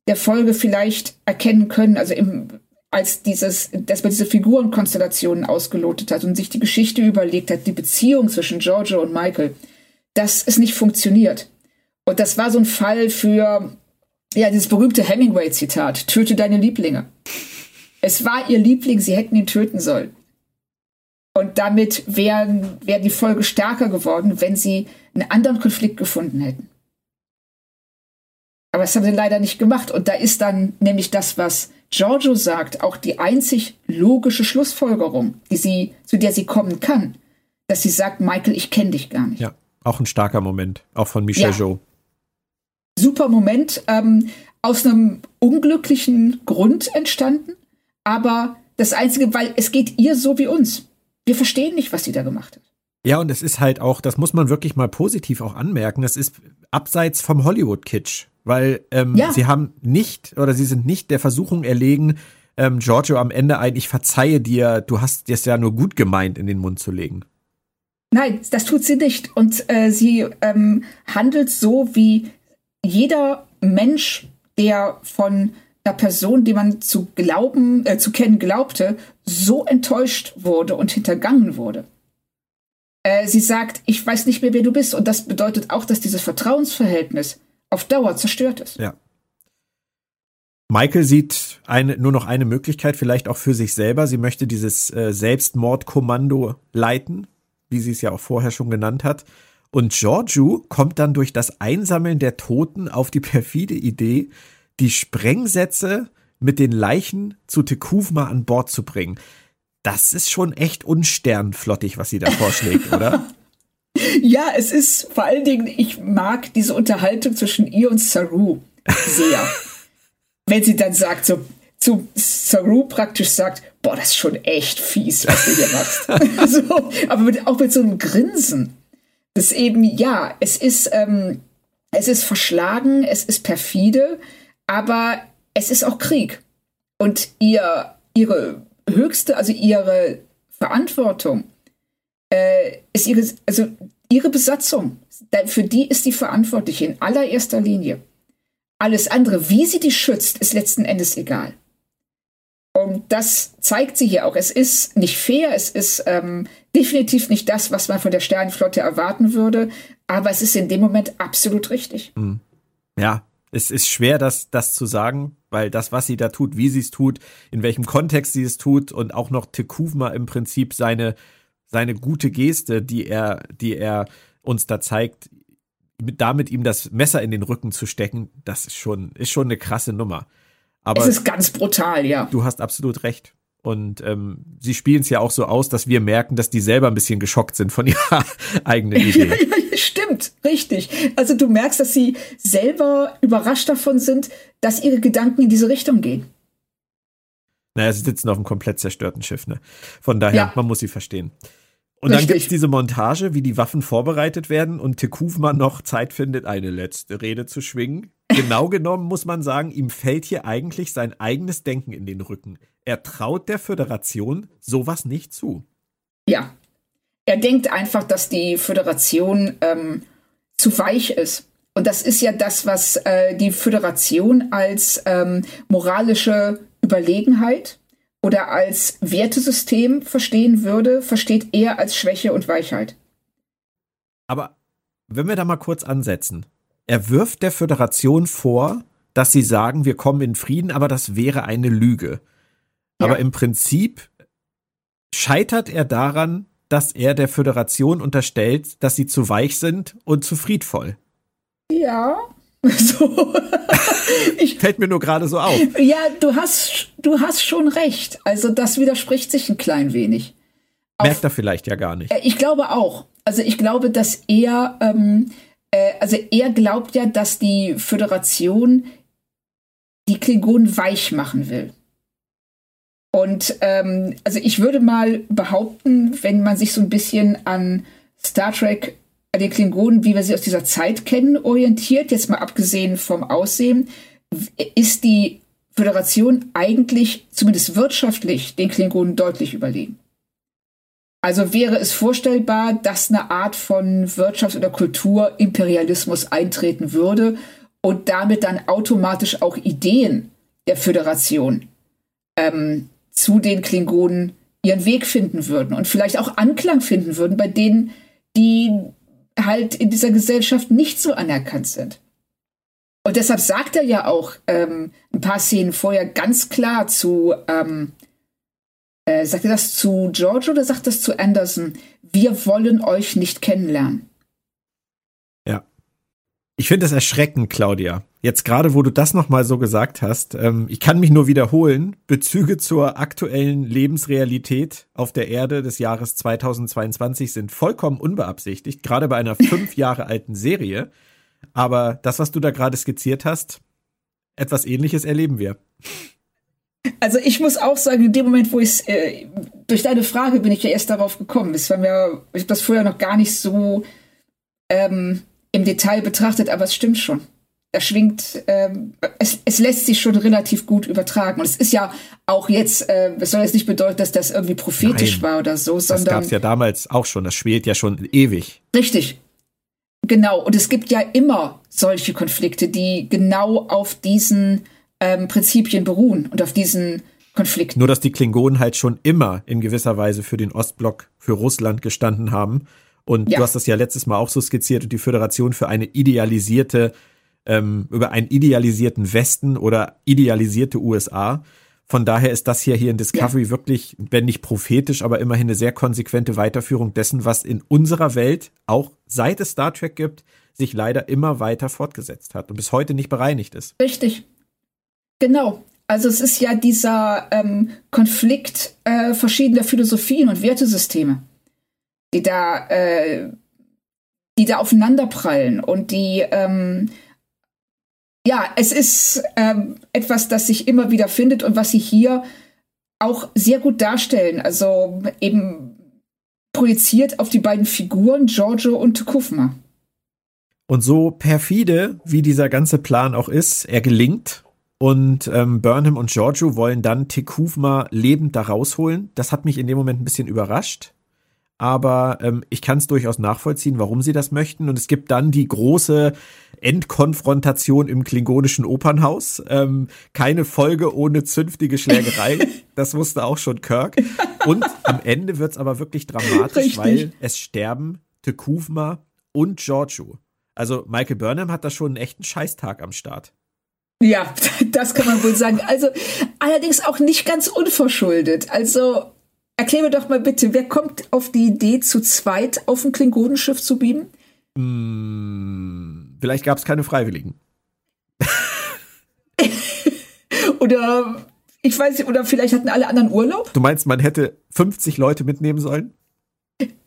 der Folge vielleicht erkennen können, also im, als dieses, dass man diese Figurenkonstellationen ausgelotet hat und sich die Geschichte überlegt hat, die Beziehung zwischen Giorgio und Michael, dass es nicht funktioniert. Und das war so ein Fall für, ja, dieses berühmte Hemingway-Zitat, töte deine Lieblinge. Es war ihr Liebling, sie hätten ihn töten sollen. Und damit wäre wär die Folge stärker geworden, wenn sie einen anderen Konflikt gefunden hätten. Aber das haben sie leider nicht gemacht. Und da ist dann nämlich das, was Giorgio sagt, auch die einzig logische Schlussfolgerung, die sie, zu der sie kommen kann, dass sie sagt, Michael, ich kenne dich gar nicht. Ja, auch ein starker Moment, auch von Michel ja. Jo. Super Moment, ähm, aus einem unglücklichen Grund entstanden, aber das Einzige, weil es geht ihr so wie uns. Wir verstehen nicht, was sie da gemacht hat. Ja, und es ist halt auch, das muss man wirklich mal positiv auch anmerken, das ist abseits vom Hollywood-Kitsch weil ähm, ja. sie haben nicht oder sie sind nicht der Versuchung erlegen, ähm, Giorgio am Ende ein Ich verzeihe dir, du hast es ja nur gut gemeint in den Mund zu legen. Nein, das tut sie nicht. Und äh, sie ähm, handelt so, wie jeder Mensch, der von einer Person, die man zu glauben, äh, zu kennen glaubte, so enttäuscht wurde und hintergangen wurde. Äh, sie sagt, ich weiß nicht mehr, wer du bist. Und das bedeutet auch, dass dieses Vertrauensverhältnis auf Dauer zerstört ist. Ja. Michael sieht eine, nur noch eine Möglichkeit, vielleicht auch für sich selber. Sie möchte dieses äh, Selbstmordkommando leiten, wie sie es ja auch vorher schon genannt hat. Und Giorgio kommt dann durch das Einsammeln der Toten auf die perfide Idee, die Sprengsätze mit den Leichen zu Tekuvma an Bord zu bringen. Das ist schon echt unsternflottig, was sie da vorschlägt, oder? *laughs* Ja, es ist vor allen Dingen, ich mag diese Unterhaltung zwischen ihr und Saru sehr. *laughs* Wenn sie dann sagt, so zu Saru praktisch sagt, boah, das ist schon echt fies, was du hier machst. *laughs* so, aber mit, auch mit so einem Grinsen. Das eben, ja, es ist, ähm, es ist verschlagen, es ist perfide, aber es ist auch Krieg. Und ihr, ihre höchste, also ihre Verantwortung äh, ist ihre, also ihre Besatzung. Für die ist die verantwortlich in allererster Linie. Alles andere, wie sie die schützt, ist letzten Endes egal. Und das zeigt sie hier auch. Es ist nicht fair, es ist ähm, definitiv nicht das, was man von der Sternenflotte erwarten würde, aber es ist in dem Moment absolut richtig. Hm. Ja, es ist schwer, das, das zu sagen, weil das, was sie da tut, wie sie es tut, in welchem Kontext sie es tut und auch noch Tekuvma im Prinzip seine, seine gute Geste, die er, die er uns da zeigt, damit ihm das Messer in den Rücken zu stecken, das ist schon, ist schon eine krasse Nummer. Aber es ist ganz brutal, ja. Du hast absolut recht. Und ähm, sie spielen es ja auch so aus, dass wir merken, dass die selber ein bisschen geschockt sind von *laughs* ihrer eigenen Idee. ja, ja, stimmt, richtig. Also du merkst, dass sie selber überrascht davon sind, dass ihre Gedanken in diese Richtung gehen. Naja, sie sitzen auf einem komplett zerstörten Schiff, ne? Von daher, ja. man muss sie verstehen. Und Richtig. dann gibt's diese Montage, wie die Waffen vorbereitet werden und Tekuvma noch Zeit findet, eine letzte Rede zu schwingen. Genau genommen muss man sagen, ihm fällt hier eigentlich sein eigenes Denken in den Rücken. Er traut der Föderation sowas nicht zu. Ja. Er denkt einfach, dass die Föderation ähm, zu weich ist. Und das ist ja das, was äh, die Föderation als ähm, moralische Überlegenheit oder als Wertesystem verstehen würde, versteht er als Schwäche und Weichheit. Aber wenn wir da mal kurz ansetzen, er wirft der Föderation vor, dass sie sagen, wir kommen in Frieden, aber das wäre eine Lüge. Ja. Aber im Prinzip scheitert er daran, dass er der Föderation unterstellt, dass sie zu weich sind und zu friedvoll. Ja, *laughs* So. *laughs* ich, Fällt mir nur gerade so auf. Ja, du hast, du hast schon recht. Also das widerspricht sich ein klein wenig. Merkt er vielleicht ja gar nicht. Äh, ich glaube auch. Also ich glaube, dass er, ähm, äh, also er glaubt ja, dass die Föderation die Klingonen weich machen will. Und ähm, also ich würde mal behaupten, wenn man sich so ein bisschen an Star Trek den Klingonen, wie wir sie aus dieser Zeit kennen, orientiert, jetzt mal abgesehen vom Aussehen, ist die Föderation eigentlich zumindest wirtschaftlich den Klingonen deutlich überlegen. Also wäre es vorstellbar, dass eine Art von Wirtschafts- oder Kulturimperialismus eintreten würde und damit dann automatisch auch Ideen der Föderation ähm, zu den Klingonen ihren Weg finden würden und vielleicht auch Anklang finden würden bei denen, die halt in dieser Gesellschaft nicht so anerkannt sind. Und deshalb sagt er ja auch ähm, ein paar Szenen vorher ganz klar zu, ähm, äh, sagt er das zu George oder sagt das zu Anderson? Wir wollen euch nicht kennenlernen. Ja. Ich finde es erschreckend, Claudia. Jetzt gerade, wo du das nochmal so gesagt hast, ähm, ich kann mich nur wiederholen, Bezüge zur aktuellen Lebensrealität auf der Erde des Jahres 2022 sind vollkommen unbeabsichtigt, gerade bei einer *laughs* fünf Jahre alten Serie. Aber das, was du da gerade skizziert hast, etwas ähnliches erleben wir. Also ich muss auch sagen, in dem Moment, wo ich äh, durch deine Frage bin ich ja erst darauf gekommen. Es war mir, ich habe das vorher noch gar nicht so ähm, im Detail betrachtet, aber es stimmt schon da schwingt, ähm, es, es lässt sich schon relativ gut übertragen. Und es ist ja auch jetzt, äh, es soll jetzt nicht bedeuten, dass das irgendwie prophetisch Nein, war oder so, sondern. Das gab es ja damals auch schon, das schwelt ja schon ewig. Richtig. Genau. Und es gibt ja immer solche Konflikte, die genau auf diesen ähm, Prinzipien beruhen und auf diesen Konflikten. Nur, dass die Klingonen halt schon immer in gewisser Weise für den Ostblock, für Russland gestanden haben. Und ja. du hast das ja letztes Mal auch so skizziert und die Föderation für eine idealisierte ähm, über einen idealisierten Westen oder idealisierte USA. Von daher ist das hier hier in Discovery ja. wirklich, wenn nicht prophetisch, aber immerhin eine sehr konsequente Weiterführung dessen, was in unserer Welt auch seit es Star Trek gibt, sich leider immer weiter fortgesetzt hat und bis heute nicht bereinigt ist. Richtig. Genau. Also es ist ja dieser ähm, Konflikt äh, verschiedener Philosophien und Wertesysteme, die da, äh, die da aufeinanderprallen und die ähm, ja, es ist ähm, etwas, das sich immer wieder findet und was sie hier auch sehr gut darstellen. Also eben projiziert auf die beiden Figuren Giorgio und Kufma. Und so perfide, wie dieser ganze Plan auch ist, er gelingt. Und ähm, Burnham und Giorgio wollen dann Tekufma lebend da rausholen. Das hat mich in dem Moment ein bisschen überrascht aber ähm, ich kann es durchaus nachvollziehen, warum sie das möchten. Und es gibt dann die große Endkonfrontation im klingonischen Opernhaus. Ähm, keine Folge ohne zünftige Schlägerei. *laughs* das wusste auch schon Kirk. Und am Ende wird's aber wirklich dramatisch, Richtig. weil es sterben Tekuvma und Giorgio. Also Michael Burnham hat da schon einen echten Scheißtag am Start. Ja, das kann man wohl sagen. Also allerdings auch nicht ganz unverschuldet. Also Erklär mir doch mal bitte, wer kommt auf die Idee, zu zweit auf ein Klingonenschiff zu beamen? Hm, vielleicht gab es keine Freiwilligen. *laughs* oder ich weiß nicht, oder vielleicht hatten alle anderen Urlaub? Du meinst, man hätte 50 Leute mitnehmen sollen?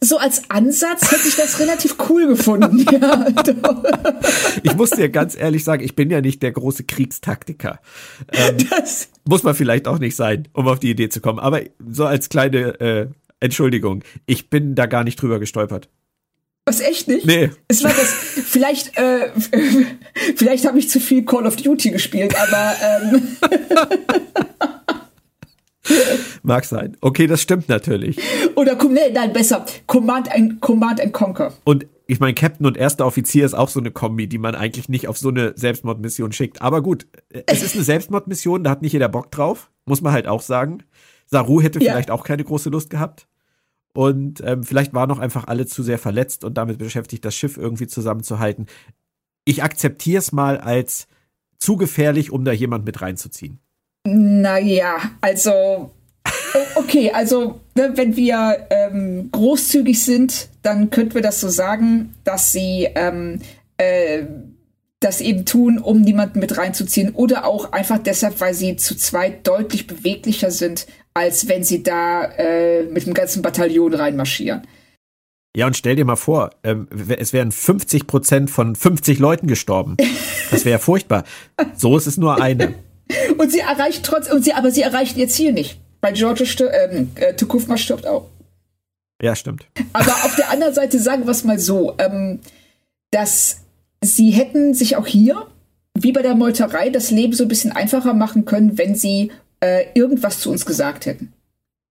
So als Ansatz hätte ich das relativ cool gefunden. Ja, ich muss dir ganz ehrlich sagen, ich bin ja nicht der große Kriegstaktiker. Ähm, das muss man vielleicht auch nicht sein, um auf die Idee zu kommen. Aber so als kleine äh, Entschuldigung, ich bin da gar nicht drüber gestolpert. Was echt nicht? Nee. Es war das. Vielleicht, äh, *laughs* vielleicht habe ich zu viel Call of Duty gespielt, aber ähm, *laughs* Mag sein. Okay, das stimmt natürlich. Oder nee, nein, besser. Command and, Command and Conquer. Und ich meine, Captain und erster Offizier ist auch so eine Kombi, die man eigentlich nicht auf so eine Selbstmordmission schickt. Aber gut, es ist eine Selbstmordmission, da hat nicht jeder Bock drauf, muss man halt auch sagen. Saru hätte ja. vielleicht auch keine große Lust gehabt. Und ähm, vielleicht waren noch einfach alle zu sehr verletzt und damit beschäftigt, das Schiff irgendwie zusammenzuhalten. Ich akzeptiere es mal als zu gefährlich, um da jemand mit reinzuziehen. Naja, also okay, also ne, wenn wir ähm, großzügig sind, dann könnten wir das so sagen, dass sie ähm, äh, das eben tun, um niemanden mit reinzuziehen oder auch einfach deshalb, weil sie zu zweit deutlich beweglicher sind, als wenn sie da äh, mit dem ganzen Bataillon reinmarschieren. Ja, und stell dir mal vor, ähm, es wären 50 Prozent von 50 Leuten gestorben. Das wäre ja furchtbar. So ist es nur eine. *laughs* Und sie erreicht trotz, und sie, aber sie erreicht ihr Ziel nicht. Weil George stirbt, ähm, äh, Tukufma stirbt auch. Ja, stimmt. Aber auf der anderen Seite sagen wir es mal so, ähm, dass sie hätten sich auch hier, wie bei der Meuterei, das Leben so ein bisschen einfacher machen können, wenn sie äh, irgendwas zu uns gesagt hätten.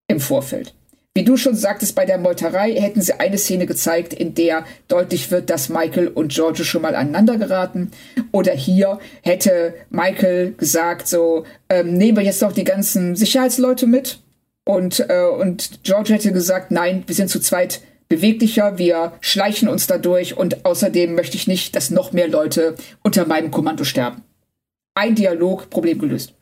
Im Vorfeld. Wie du schon sagtest, bei der Meuterei hätten sie eine Szene gezeigt, in der deutlich wird, dass Michael und Giorgio schon mal aneinander geraten. Oder hier hätte Michael gesagt, so, ähm, nehmen wir jetzt doch die ganzen Sicherheitsleute mit. Und, äh, und George hätte gesagt, nein, wir sind zu zweit beweglicher, wir schleichen uns dadurch und außerdem möchte ich nicht, dass noch mehr Leute unter meinem Kommando sterben. Ein Dialog, Problem gelöst.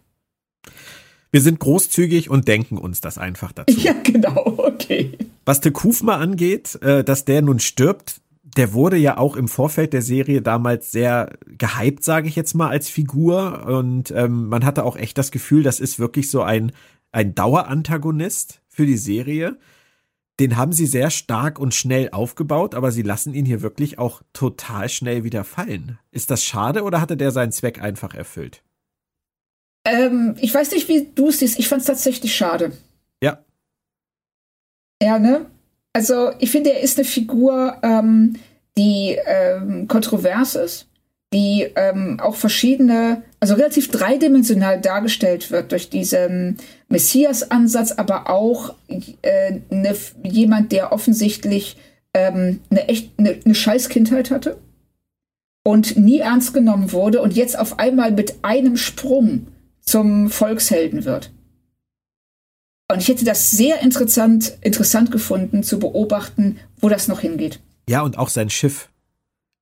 Wir sind großzügig und denken uns das einfach dazu. Ja, genau, okay. Was de Kufma angeht, äh, dass der nun stirbt, der wurde ja auch im Vorfeld der Serie damals sehr gehypt, sage ich jetzt mal, als Figur. Und ähm, man hatte auch echt das Gefühl, das ist wirklich so ein, ein Dauerantagonist für die Serie. Den haben sie sehr stark und schnell aufgebaut, aber sie lassen ihn hier wirklich auch total schnell wieder fallen. Ist das schade oder hatte der seinen Zweck einfach erfüllt? Ähm, ich weiß nicht, wie du es siehst. Ich fand es tatsächlich schade. Ja. Ja, ne? Also, ich finde, er ist eine Figur, ähm, die ähm, kontrovers ist, die ähm, auch verschiedene, also relativ dreidimensional dargestellt wird durch diesen Messias-Ansatz, aber auch äh, ne, jemand, der offensichtlich ähm, eine echt eine, eine Scheißkindheit hatte und nie ernst genommen wurde und jetzt auf einmal mit einem Sprung zum Volkshelden wird. Und ich hätte das sehr interessant, interessant gefunden zu beobachten, wo das noch hingeht. Ja, und auch sein Schiff.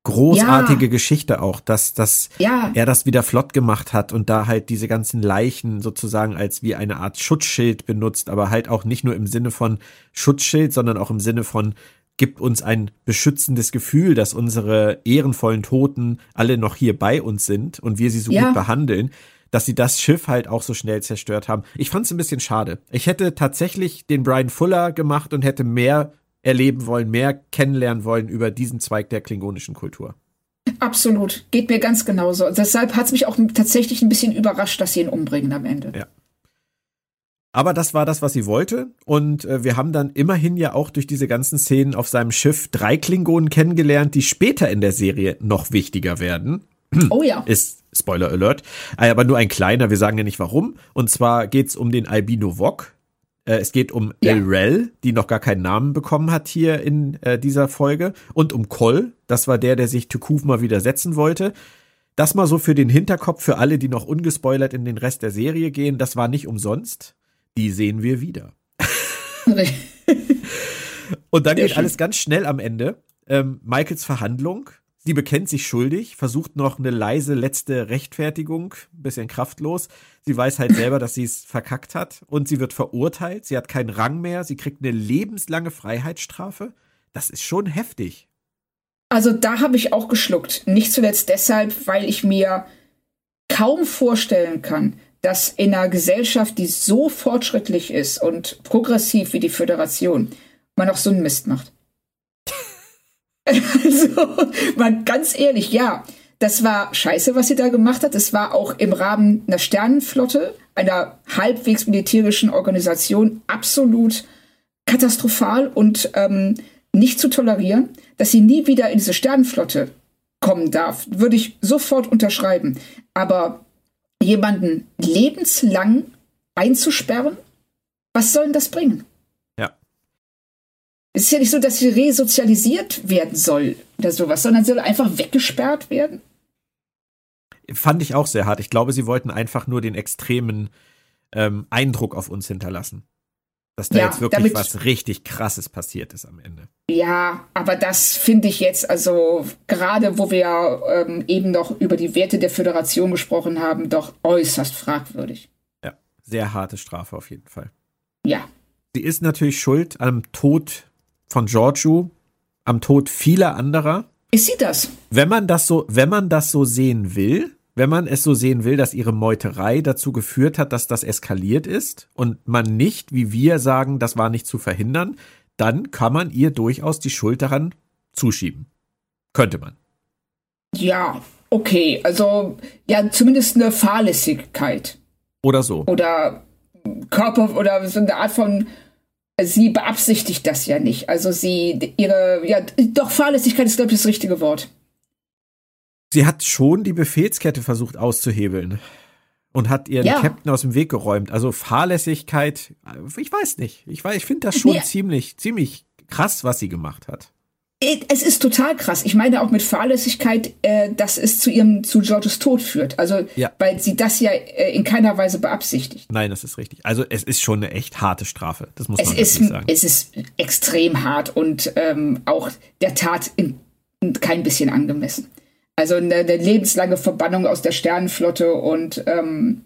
großartige ja. Geschichte auch, dass, dass ja. er das wieder flott gemacht hat und da halt diese ganzen Leichen sozusagen als wie eine Art Schutzschild benutzt, aber halt auch nicht nur im Sinne von Schutzschild, sondern auch im Sinne von gibt uns ein beschützendes Gefühl, dass unsere ehrenvollen Toten alle noch hier bei uns sind und wir sie so ja. gut behandeln, dass sie das Schiff halt auch so schnell zerstört haben. Ich fand es ein bisschen schade. Ich hätte tatsächlich den Brian Fuller gemacht und hätte mehr erleben wollen, mehr kennenlernen wollen über diesen Zweig der klingonischen Kultur. Absolut. Geht mir ganz genauso. Deshalb hat es mich auch tatsächlich ein bisschen überrascht, dass sie ihn umbringen am Ende. Ja. Aber das war das, was sie wollte. Und äh, wir haben dann immerhin ja auch durch diese ganzen Szenen auf seinem Schiff drei Klingonen kennengelernt, die später in der Serie noch wichtiger werden. *clears throat* Oh ja. Ist Spoiler Alert. Aber nur ein kleiner, wir sagen ja nicht warum. Und zwar geht es um den Albino Wok. Äh, es geht um ja. Elrel, die noch gar keinen Namen bekommen hat hier in äh, dieser Folge. Und um Kol, das war der, der sich Tukuf mal widersetzen wollte. Das mal so für den Hinterkopf für alle, die noch ungespoilert in den Rest der Serie gehen. Das war nicht umsonst die sehen wir wieder. *laughs* Und dann geht alles ganz schnell am Ende. Ähm, Michaels Verhandlung. Sie bekennt sich schuldig, versucht noch eine leise letzte Rechtfertigung, bisschen kraftlos. Sie weiß halt selber, dass sie es verkackt hat und sie wird verurteilt. Sie hat keinen Rang mehr. Sie kriegt eine lebenslange Freiheitsstrafe. Das ist schon heftig. Also da habe ich auch geschluckt. Nicht zuletzt deshalb, weil ich mir kaum vorstellen kann, dass in einer Gesellschaft, die so fortschrittlich ist und progressiv wie die Föderation, man auch so einen Mist macht. *laughs* also, mal ganz ehrlich, ja, das war scheiße, was sie da gemacht hat. Es war auch im Rahmen einer Sternenflotte, einer halbwegs militärischen Organisation, absolut katastrophal und ähm, nicht zu tolerieren, dass sie nie wieder in diese Sternenflotte kommen darf, würde ich sofort unterschreiben. Aber jemanden lebenslang einzusperren, was soll denn das bringen? Es ist ja nicht so, dass sie resozialisiert werden soll oder sowas, sondern soll einfach weggesperrt werden. Fand ich auch sehr hart. Ich glaube, sie wollten einfach nur den extremen ähm, Eindruck auf uns hinterlassen dass da ja, jetzt wirklich damit, was richtig krasses passiert ist am Ende. Ja, aber das finde ich jetzt, also gerade wo wir ähm, eben noch über die Werte der Föderation gesprochen haben, doch äußerst fragwürdig. Ja, sehr harte Strafe auf jeden Fall. Ja. Sie ist natürlich schuld am Tod von Giorgio, am Tod vieler anderer. Ist sie das? Wenn man das so, wenn man das so sehen will, wenn man es so sehen will, dass ihre Meuterei dazu geführt hat, dass das eskaliert ist und man nicht, wie wir sagen, das war nicht zu verhindern, dann kann man ihr durchaus die Schuld daran zuschieben. Könnte man. Ja, okay. Also, ja, zumindest eine Fahrlässigkeit. Oder so. Oder Körper oder so eine Art von sie beabsichtigt das ja nicht. Also sie, ihre, ja, doch Fahrlässigkeit ist, glaube ich, das richtige Wort. Sie hat schon die Befehlskette versucht auszuhebeln und hat ihren ja. Captain aus dem Weg geräumt. Also Fahrlässigkeit, ich weiß nicht. Ich, ich finde das schon nee. ziemlich, ziemlich krass, was sie gemacht hat. Es ist total krass. Ich meine auch mit Fahrlässigkeit, äh, dass es zu ihrem, zu Georges Tod führt. Also, ja. weil sie das ja äh, in keiner Weise beabsichtigt. Nein, das ist richtig. Also, es ist schon eine echt harte Strafe. Das muss es man ist, sagen. Es ist extrem hart und ähm, auch der Tat in, in kein bisschen angemessen. Also eine, eine lebenslange Verbannung aus der Sternenflotte und ähm,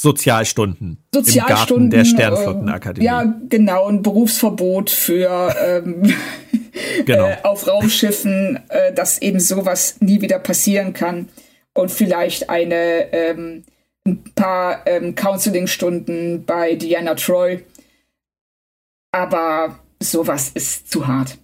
Sozialstunden. Sozialstunden. Im Garten der Sternflottenakademie. Äh, ja, genau, ein Berufsverbot für ähm, *laughs* genau. äh, auf Raumschiffen, äh, dass eben sowas nie wieder passieren kann. Und vielleicht eine ähm, ein paar ähm, Counseling-Stunden bei Diana Troy. Aber sowas ist zu hart.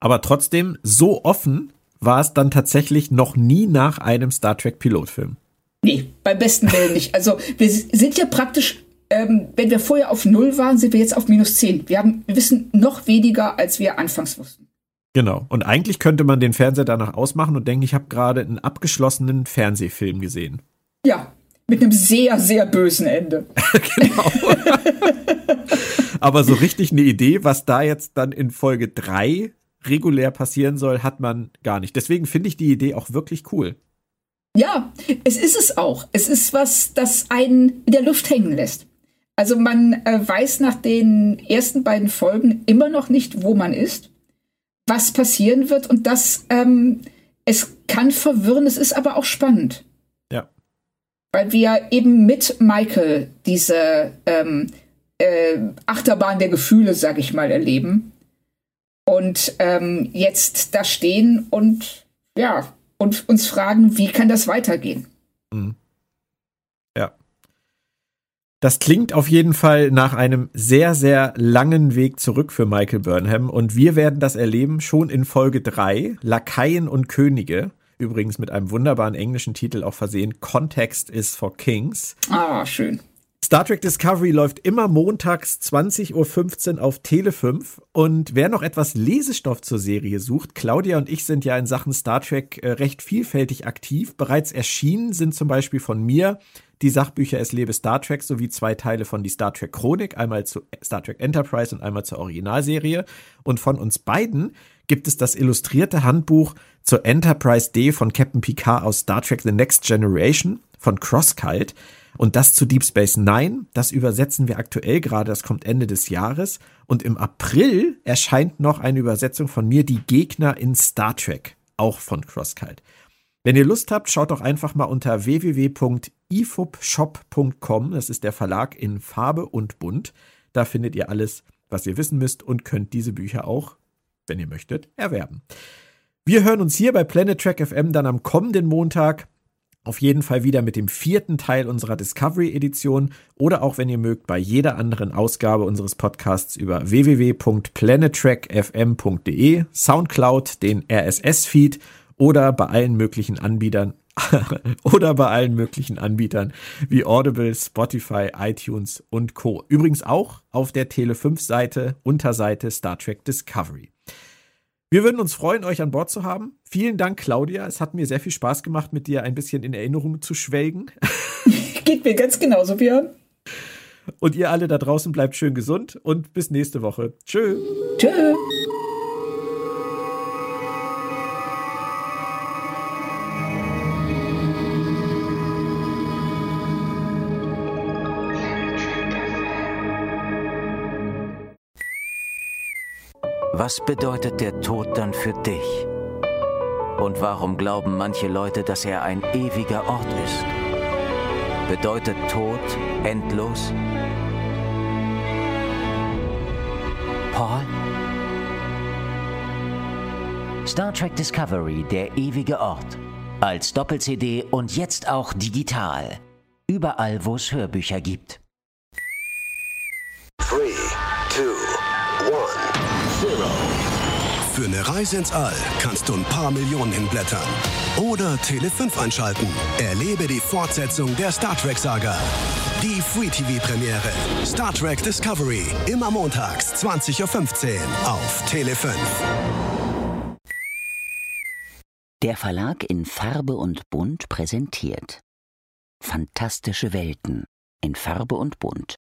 Aber trotzdem so offen, war es dann tatsächlich noch nie nach einem Star Trek Pilotfilm. Nee, beim besten Willen nicht. Also wir sind ja praktisch, ähm, wenn wir vorher auf Null waren, sind wir jetzt auf minus zehn. Wir, haben, wir wissen noch weniger, als wir anfangs wussten. Genau. Und eigentlich könnte man den Fernseher danach ausmachen und denken, ich habe gerade einen abgeschlossenen Fernsehfilm gesehen. Ja, mit einem sehr, sehr bösen Ende. *laughs* *laughs* genau. Aber so richtig eine Idee, was da jetzt dann in Folge 3 regulär passieren soll, hat man gar nicht. Deswegen finde ich die Idee auch wirklich cool. Ja, es ist es auch. Es ist was, das einen in der Luft hängen lässt. Also man äh, weiß nach den ersten beiden Folgen immer noch nicht, wo man ist, was passieren wird und das, ähm, es kann verwirren, es ist aber auch spannend. Ja. Weil wir eben mit Michael diese ähm, äh, Achterbahn der Gefühle, sag ich mal, erleben. Und ähm, jetzt da stehen und ja, und uns fragen, wie kann das weitergehen? Mhm. Ja. Das klingt auf jeden Fall nach einem sehr, sehr langen Weg zurück für Michael Burnham und wir werden das erleben schon in Folge 3, Lakaien und Könige. Übrigens mit einem wunderbaren englischen Titel auch versehen. Context is for Kings. Ah, schön. Star Trek Discovery läuft immer montags 20.15 Uhr auf Tele 5. Und wer noch etwas Lesestoff zur Serie sucht, Claudia und ich sind ja in Sachen Star Trek äh, recht vielfältig aktiv. Bereits erschienen sind zum Beispiel von mir die Sachbücher Es lebe Star Trek sowie zwei Teile von die Star Trek Chronik, einmal zu Star Trek Enterprise und einmal zur Originalserie. Und von uns beiden gibt es das illustrierte Handbuch zur Enterprise D von Captain Picard aus Star Trek The Next Generation von CrossCult. Und das zu Deep Space Nine, das übersetzen wir aktuell gerade, das kommt Ende des Jahres. Und im April erscheint noch eine Übersetzung von mir, Die Gegner in Star Trek, auch von CrossCult. Wenn ihr Lust habt, schaut doch einfach mal unter www.ifubshop.com, das ist der Verlag in Farbe und Bunt. Da findet ihr alles, was ihr wissen müsst und könnt diese Bücher auch, wenn ihr möchtet, erwerben. Wir hören uns hier bei Planet Track FM dann am kommenden Montag auf jeden Fall wieder mit dem vierten Teil unserer Discovery Edition oder auch, wenn ihr mögt, bei jeder anderen Ausgabe unseres Podcasts über www.planettrackfm.de, Soundcloud, den RSS-Feed oder bei allen möglichen Anbietern *laughs* oder bei allen möglichen Anbietern wie Audible, Spotify, iTunes und Co. Übrigens auch auf der Tele5 Seite, Unterseite Star Trek Discovery. Wir würden uns freuen, euch an Bord zu haben. Vielen Dank, Claudia. Es hat mir sehr viel Spaß gemacht, mit dir ein bisschen in Erinnerung zu schwelgen. *laughs* Geht mir ganz genauso, Björn. Und ihr alle da draußen bleibt schön gesund und bis nächste Woche. Tschö. Tschö. Was bedeutet der Tod dann für dich? Und warum glauben manche Leute, dass er ein ewiger Ort ist? Bedeutet Tod endlos? Paul? Star Trek Discovery, der ewige Ort. Als Doppel-CD und jetzt auch digital. Überall, wo es Hörbücher gibt. Für eine Reise ins All kannst du ein paar Millionen hinblättern. Oder Tele 5 einschalten. Erlebe die Fortsetzung der Star Trek-Saga. Die Free-TV-Premiere. Star Trek Discovery. Immer montags, 20.15 Uhr auf Tele 5. Der Verlag in Farbe und Bunt präsentiert Fantastische Welten in Farbe und Bunt